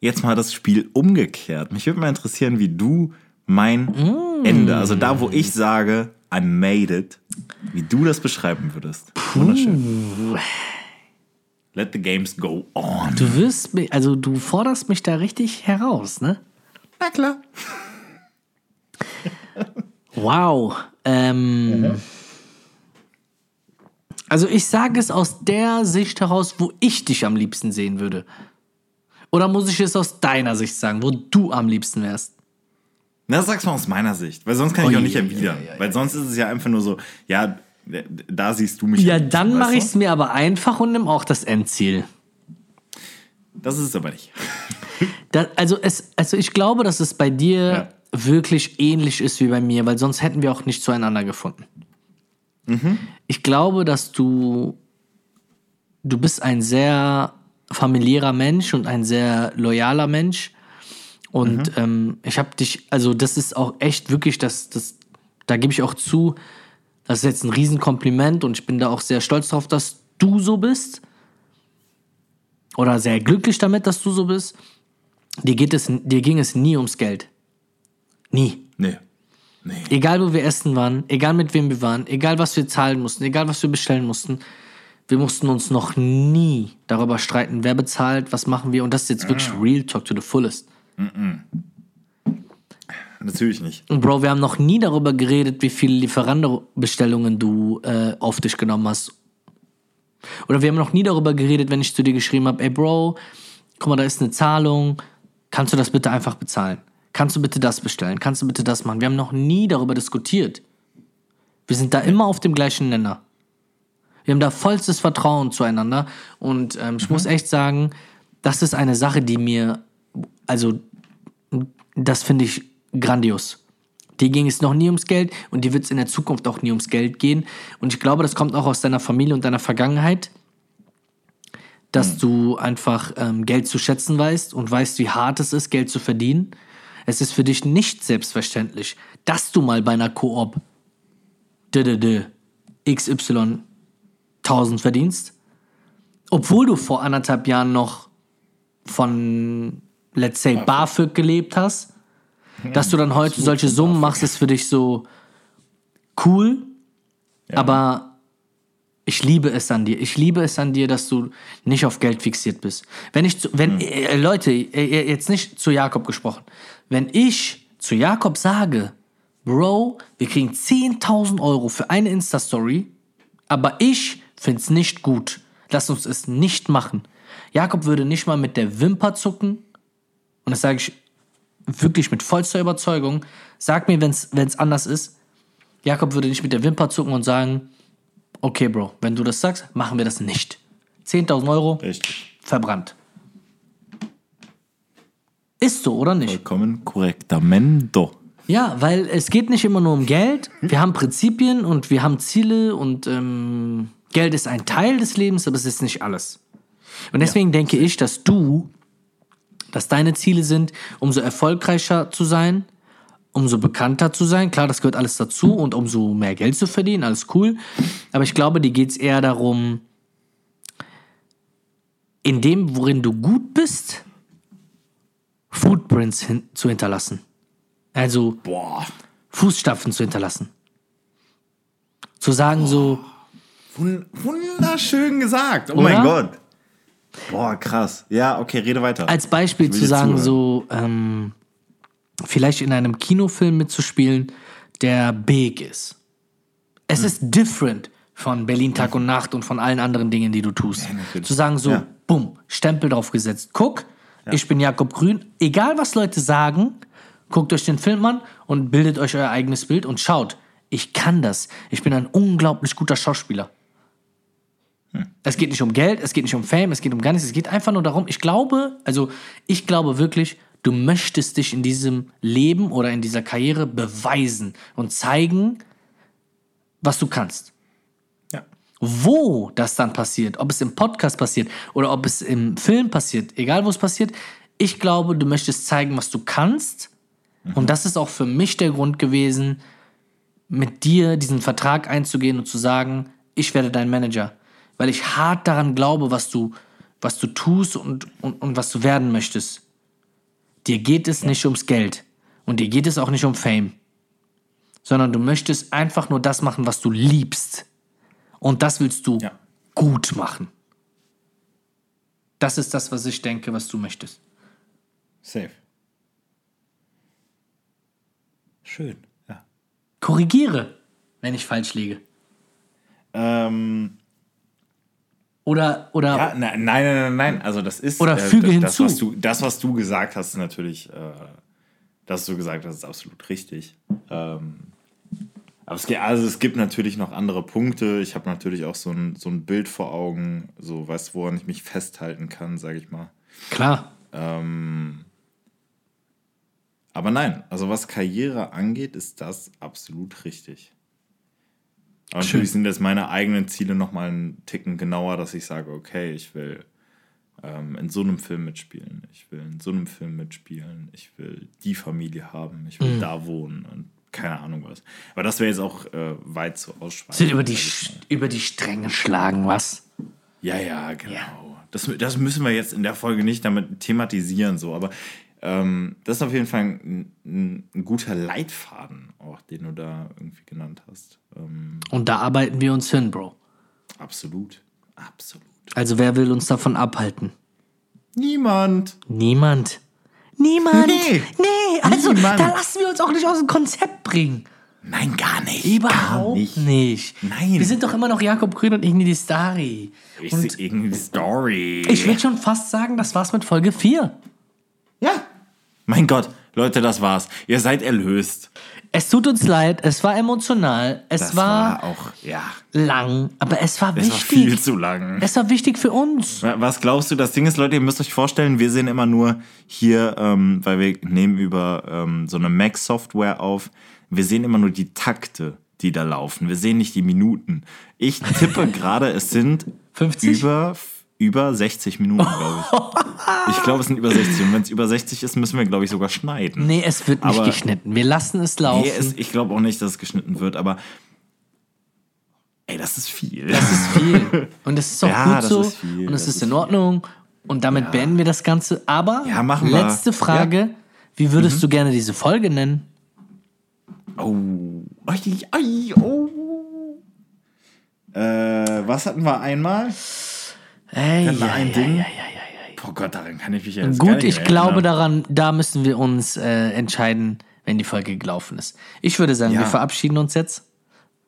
jetzt mal das Spiel umgekehrt. Mich würde mal interessieren, wie du mein Mm. Ende, also da, wo ich sage, I made it, wie du das beschreiben würdest. Wunderschön. Let the games go on. Du wirst mich, also du forderst mich da richtig heraus, ne? Na klar. Wow. Ähm, also ich sage es aus der Sicht heraus, wo ich dich am liebsten sehen würde. Oder muss ich es aus deiner Sicht sagen, wo du am liebsten wärst? Na, sag's mal aus meiner Sicht, weil sonst kann ich auch nicht erwidern. Weil sonst ist es ja einfach nur so, ja, da siehst du mich. Ja, am liebsten, dann mache ich es mir aber einfach und nimm auch das Endziel. Das ist es aber nicht. Da, also, es, also ich glaube, dass es bei dir Ja. wirklich ähnlich ist wie bei mir, weil sonst hätten wir auch nicht zueinander gefunden. Mhm. Ich glaube, dass du du bist ein sehr familiärer Mensch und ein sehr loyaler Mensch. Und ähm, ich habe dich, also das ist auch echt wirklich, das, das, da gebe ich auch zu, das ist jetzt ein Riesenkompliment und ich bin da auch sehr stolz drauf, dass du so bist. Oder sehr glücklich damit, dass du so bist. Dir, geht es, dir ging es nie ums Geld. Nie. Nee. Nee. Egal, wo wir essen waren, egal mit wem wir waren, egal, was wir zahlen mussten, egal, was wir bestellen mussten, wir mussten uns noch nie darüber streiten, wer bezahlt, was machen wir. Und das ist jetzt wirklich Real Talk to the fullest. Natürlich nicht. Und Bro, wir haben noch nie darüber geredet, wie viele Lieferando-Bestellungen du äh, auf dich genommen hast. Oder wir haben noch nie darüber geredet, wenn ich zu dir geschrieben habe, ey Bro, guck mal, da ist eine Zahlung, kannst du das bitte einfach bezahlen? Kannst du bitte das bestellen? Kannst du bitte das machen? Wir haben noch nie darüber diskutiert. Wir sind da immer auf dem gleichen Nenner. Wir haben da vollstes Vertrauen zueinander. Und ähm, ich muss echt sagen, das ist eine Sache, die mir, also, das finde ich grandios. Die ging es noch nie ums Geld und die wird es in der Zukunft auch nie ums Geld gehen. Und ich glaube, das kommt auch aus deiner Familie und deiner Vergangenheit, dass du einfach ähm, Geld zu schätzen weißt und weißt, wie hart es ist, Geld zu verdienen. Es ist für dich nicht selbstverständlich, dass du mal bei einer Koop XY 1000 verdienst, obwohl du vor anderthalb Jahren noch von, let's say, BAföG gelebt hast, dass du dann heute solche Summen machst, ist für dich so cool, aber ich liebe es an dir. Ich liebe es an dir, dass du nicht auf Geld fixiert bist. Wenn ich, zu, wenn, äh, Leute, äh, jetzt nicht zu Jakob gesprochen, wenn ich zu Jakob sage, Bro, wir kriegen 10.000 Euro für eine Insta-Story, aber ich finde es nicht gut. Lass uns es nicht machen. Jakob würde nicht mal mit der Wimper zucken. Und das sage ich wirklich mit vollster Überzeugung. Sag mir, wenn es anders ist. Jakob würde nicht mit der Wimper zucken und sagen, okay, Bro, wenn du das sagst, machen wir das nicht. 10.000 Euro Richtig. verbrannt. Ist so, oder nicht? Vollkommen korrektamento. Ja, weil es geht nicht immer nur um Geld. Wir haben Prinzipien und wir haben Ziele und ähm, Geld ist ein Teil des Lebens, aber es ist nicht alles. Und deswegen denke ich, dass du, dass deine Ziele sind, umso erfolgreicher zu sein, umso bekannter zu sein. Klar, das gehört alles dazu und umso mehr Geld zu verdienen, alles cool. Aber ich glaube, dir geht es eher darum, in dem, worin du gut bist, Footprints hin zu hinterlassen. Also Boah. Fußstapfen zu hinterlassen. Zu sagen so, Wun- Wunderschön gesagt. Oh Oder? mein Gott. Boah, krass. Ja, okay, rede weiter. als Beispiel zu sagen zuhören. so, ähm, vielleicht in einem Kinofilm mitzuspielen, der big ist. Es Hm. ist different von Berlin Tag und Nacht und von allen anderen Dingen, die du tust. natürlich. zu sagen so, Ja. bumm, Stempel draufgesetzt. Guck, ich bin Jakob Grün. Egal was Leute sagen, guckt euch den Film an und bildet euch euer eigenes Bild und schaut, ich kann das. Ich bin ein unglaublich guter Schauspieler. Es geht nicht um Geld, es geht nicht um Fame, es geht um gar nichts. Es geht einfach nur darum, ich glaube, also ich glaube wirklich, du möchtest dich in diesem Leben oder in dieser Karriere beweisen und zeigen, was du kannst. Ja. Wo das dann passiert, ob es im Podcast passiert oder ob es im Film passiert, egal wo es passiert, ich glaube, du möchtest zeigen, was du kannst. Und das ist auch für mich der Grund gewesen, mit dir diesen Vertrag einzugehen und zu sagen, ich werde dein Manager. Weil ich hart daran glaube, was du, was du tust und, und, und was du werden möchtest. Dir geht es nicht ums Geld. Und dir geht es auch nicht um Fame. Sondern du möchtest einfach nur das machen, was du liebst. Und das willst du Ja. gut machen. Das ist das, was ich denke, was du möchtest. Safe. Schön. Ja. Korrigiere, wenn ich falsch liege. Ähm, Oder, oder ja, na, nein, nein, nein, nein. Also das ist Oder füge das, hinzu. was du, das, was du gesagt hast, ist natürlich, äh, das, was du gesagt hast, ist absolut richtig. Ähm, aber es, also es gibt natürlich noch andere Punkte. Ich habe natürlich auch so ein, so ein Bild vor Augen, so weißt woran ich mich festhalten kann, sage ich mal. klar. Aber nein, also was Karriere angeht, ist das absolut richtig. Aber Schön. natürlich sind jetzt meine eigenen Ziele nochmal einen Ticken genauer, dass ich sage, okay, ich will ähm, in so einem Film mitspielen, ich will in so einem Film mitspielen, ich will die Familie haben, ich Mhm. will da wohnen und keine Ahnung was. Aber das wäre jetzt auch äh, weit zu ausschweifen. Sind über die, über die Stränge schlagen, was? Ja, ja, genau. Das, das müssen wir jetzt in der Folge nicht damit thematisieren, so, aber ähm, das ist auf jeden Fall ein, ein, ein guter Leitfaden, auch den du da irgendwie genannt hast. Ähm, Und da arbeiten wir uns hin, Bro. absolut. Absolut. Also wer will uns davon abhalten? Niemand. Niemand. Niemand. Nee. Nee, also Niemand. da lassen wir uns auch nicht aus dem Konzept bringen. Nein, gar nicht. Überhaupt gar nicht. nicht. Nein. Wir sind doch immer noch Jakob Grün und Igni die Stari. Ich Und irgendwie die Story. ich würde schon fast sagen, das war's mit Folge 4. ja. Mein Gott, Leute, das war's. Ihr seid erlöst. Es tut uns leid, es war emotional, es Das war, war, auch, ja, lang, aber es war es war wichtig. viel zu lang. es war wichtig für uns. Was glaubst du? Das Ding ist, Leute, ihr müsst euch vorstellen, wir sehen immer nur hier, ähm, weil wir nehmen über ähm, so eine Mac-Software auf, wir sehen immer nur die Takte, die da laufen. Wir sehen nicht die Minuten. Ich tippe gerade, es sind 50? über, über 60 Minuten, glaube ich. Ich glaube, es sind über 60. Und wenn es über 60 ist, müssen wir, glaube ich, sogar schneiden. Nee, es wird nicht Aber- geschnitten. Wir lassen es laufen. Nee, es, ich glaube auch nicht, dass es geschnitten wird, aber ey, das ist viel. Das ist viel. Und es ist auch Ja, gut so. und es das ist ist in viel. Ordnung. Und damit beenden wir das Ganze. Aber Ja, machen wir. letzte Frage. Wie würdest du gerne diese Folge nennen? Oh. Ai, ai, oh. Äh, was hatten wir einmal? Ey, wir ja, ein ja, Ding? ja. Oh Gott, daran kann ich mich jetzt Gut, ich glaube erinnern. daran, da müssen wir uns äh, entscheiden, wenn die Folge gelaufen ist. Ich würde sagen, wir verabschieden uns jetzt.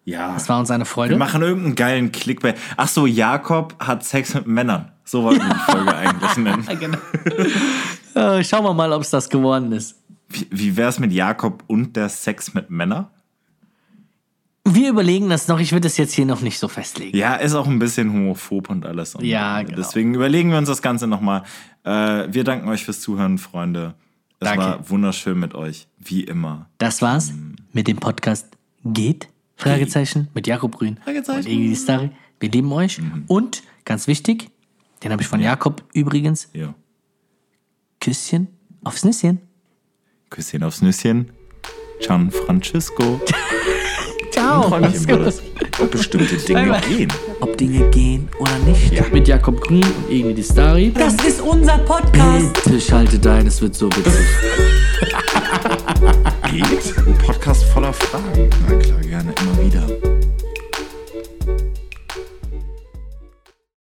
Ja. Es war uns eine Wir Freude. machen irgendeinen geilen Clickbait. Ach so, Jakob hat Sex mit Männern. So wollten wir die Folge eigentlich nennen. Genau. Äh, schauen wir mal, ob es das geworden ist. Wie, wie wär's mit Jakob und der Sex mit Männern? Wir überlegen das noch. Ich würde es jetzt hier noch nicht so festlegen. Ja, ist auch ein bisschen homophob und alles. Und Ja, äh, genau. Deswegen überlegen wir uns das Ganze nochmal. Äh, wir danken euch fürs Zuhören, Freunde. Es Danke. war wunderschön mit euch, wie immer. Das war's Mm. mit dem Podcast Geht? Fragezeichen mit Jakob Grün Fragezeichen. und Iggy Starry. Wir lieben euch. Und ganz wichtig, den habe ich von Jakob übrigens. Ja. Küsschen aufs Nüsschen. Küsschen aufs Nüsschen. Gian Francisco. Immer, gut. dass ob bestimmte Dinge gehen. Ob Dinge gehen oder nicht. Mit Jakob Grün und Iggy Starry. Das ist unser Podcast. Bitte schaltet ein, es wird so witzig. Geht? Ein Podcast voller Fragen. Na klar, gerne immer wieder.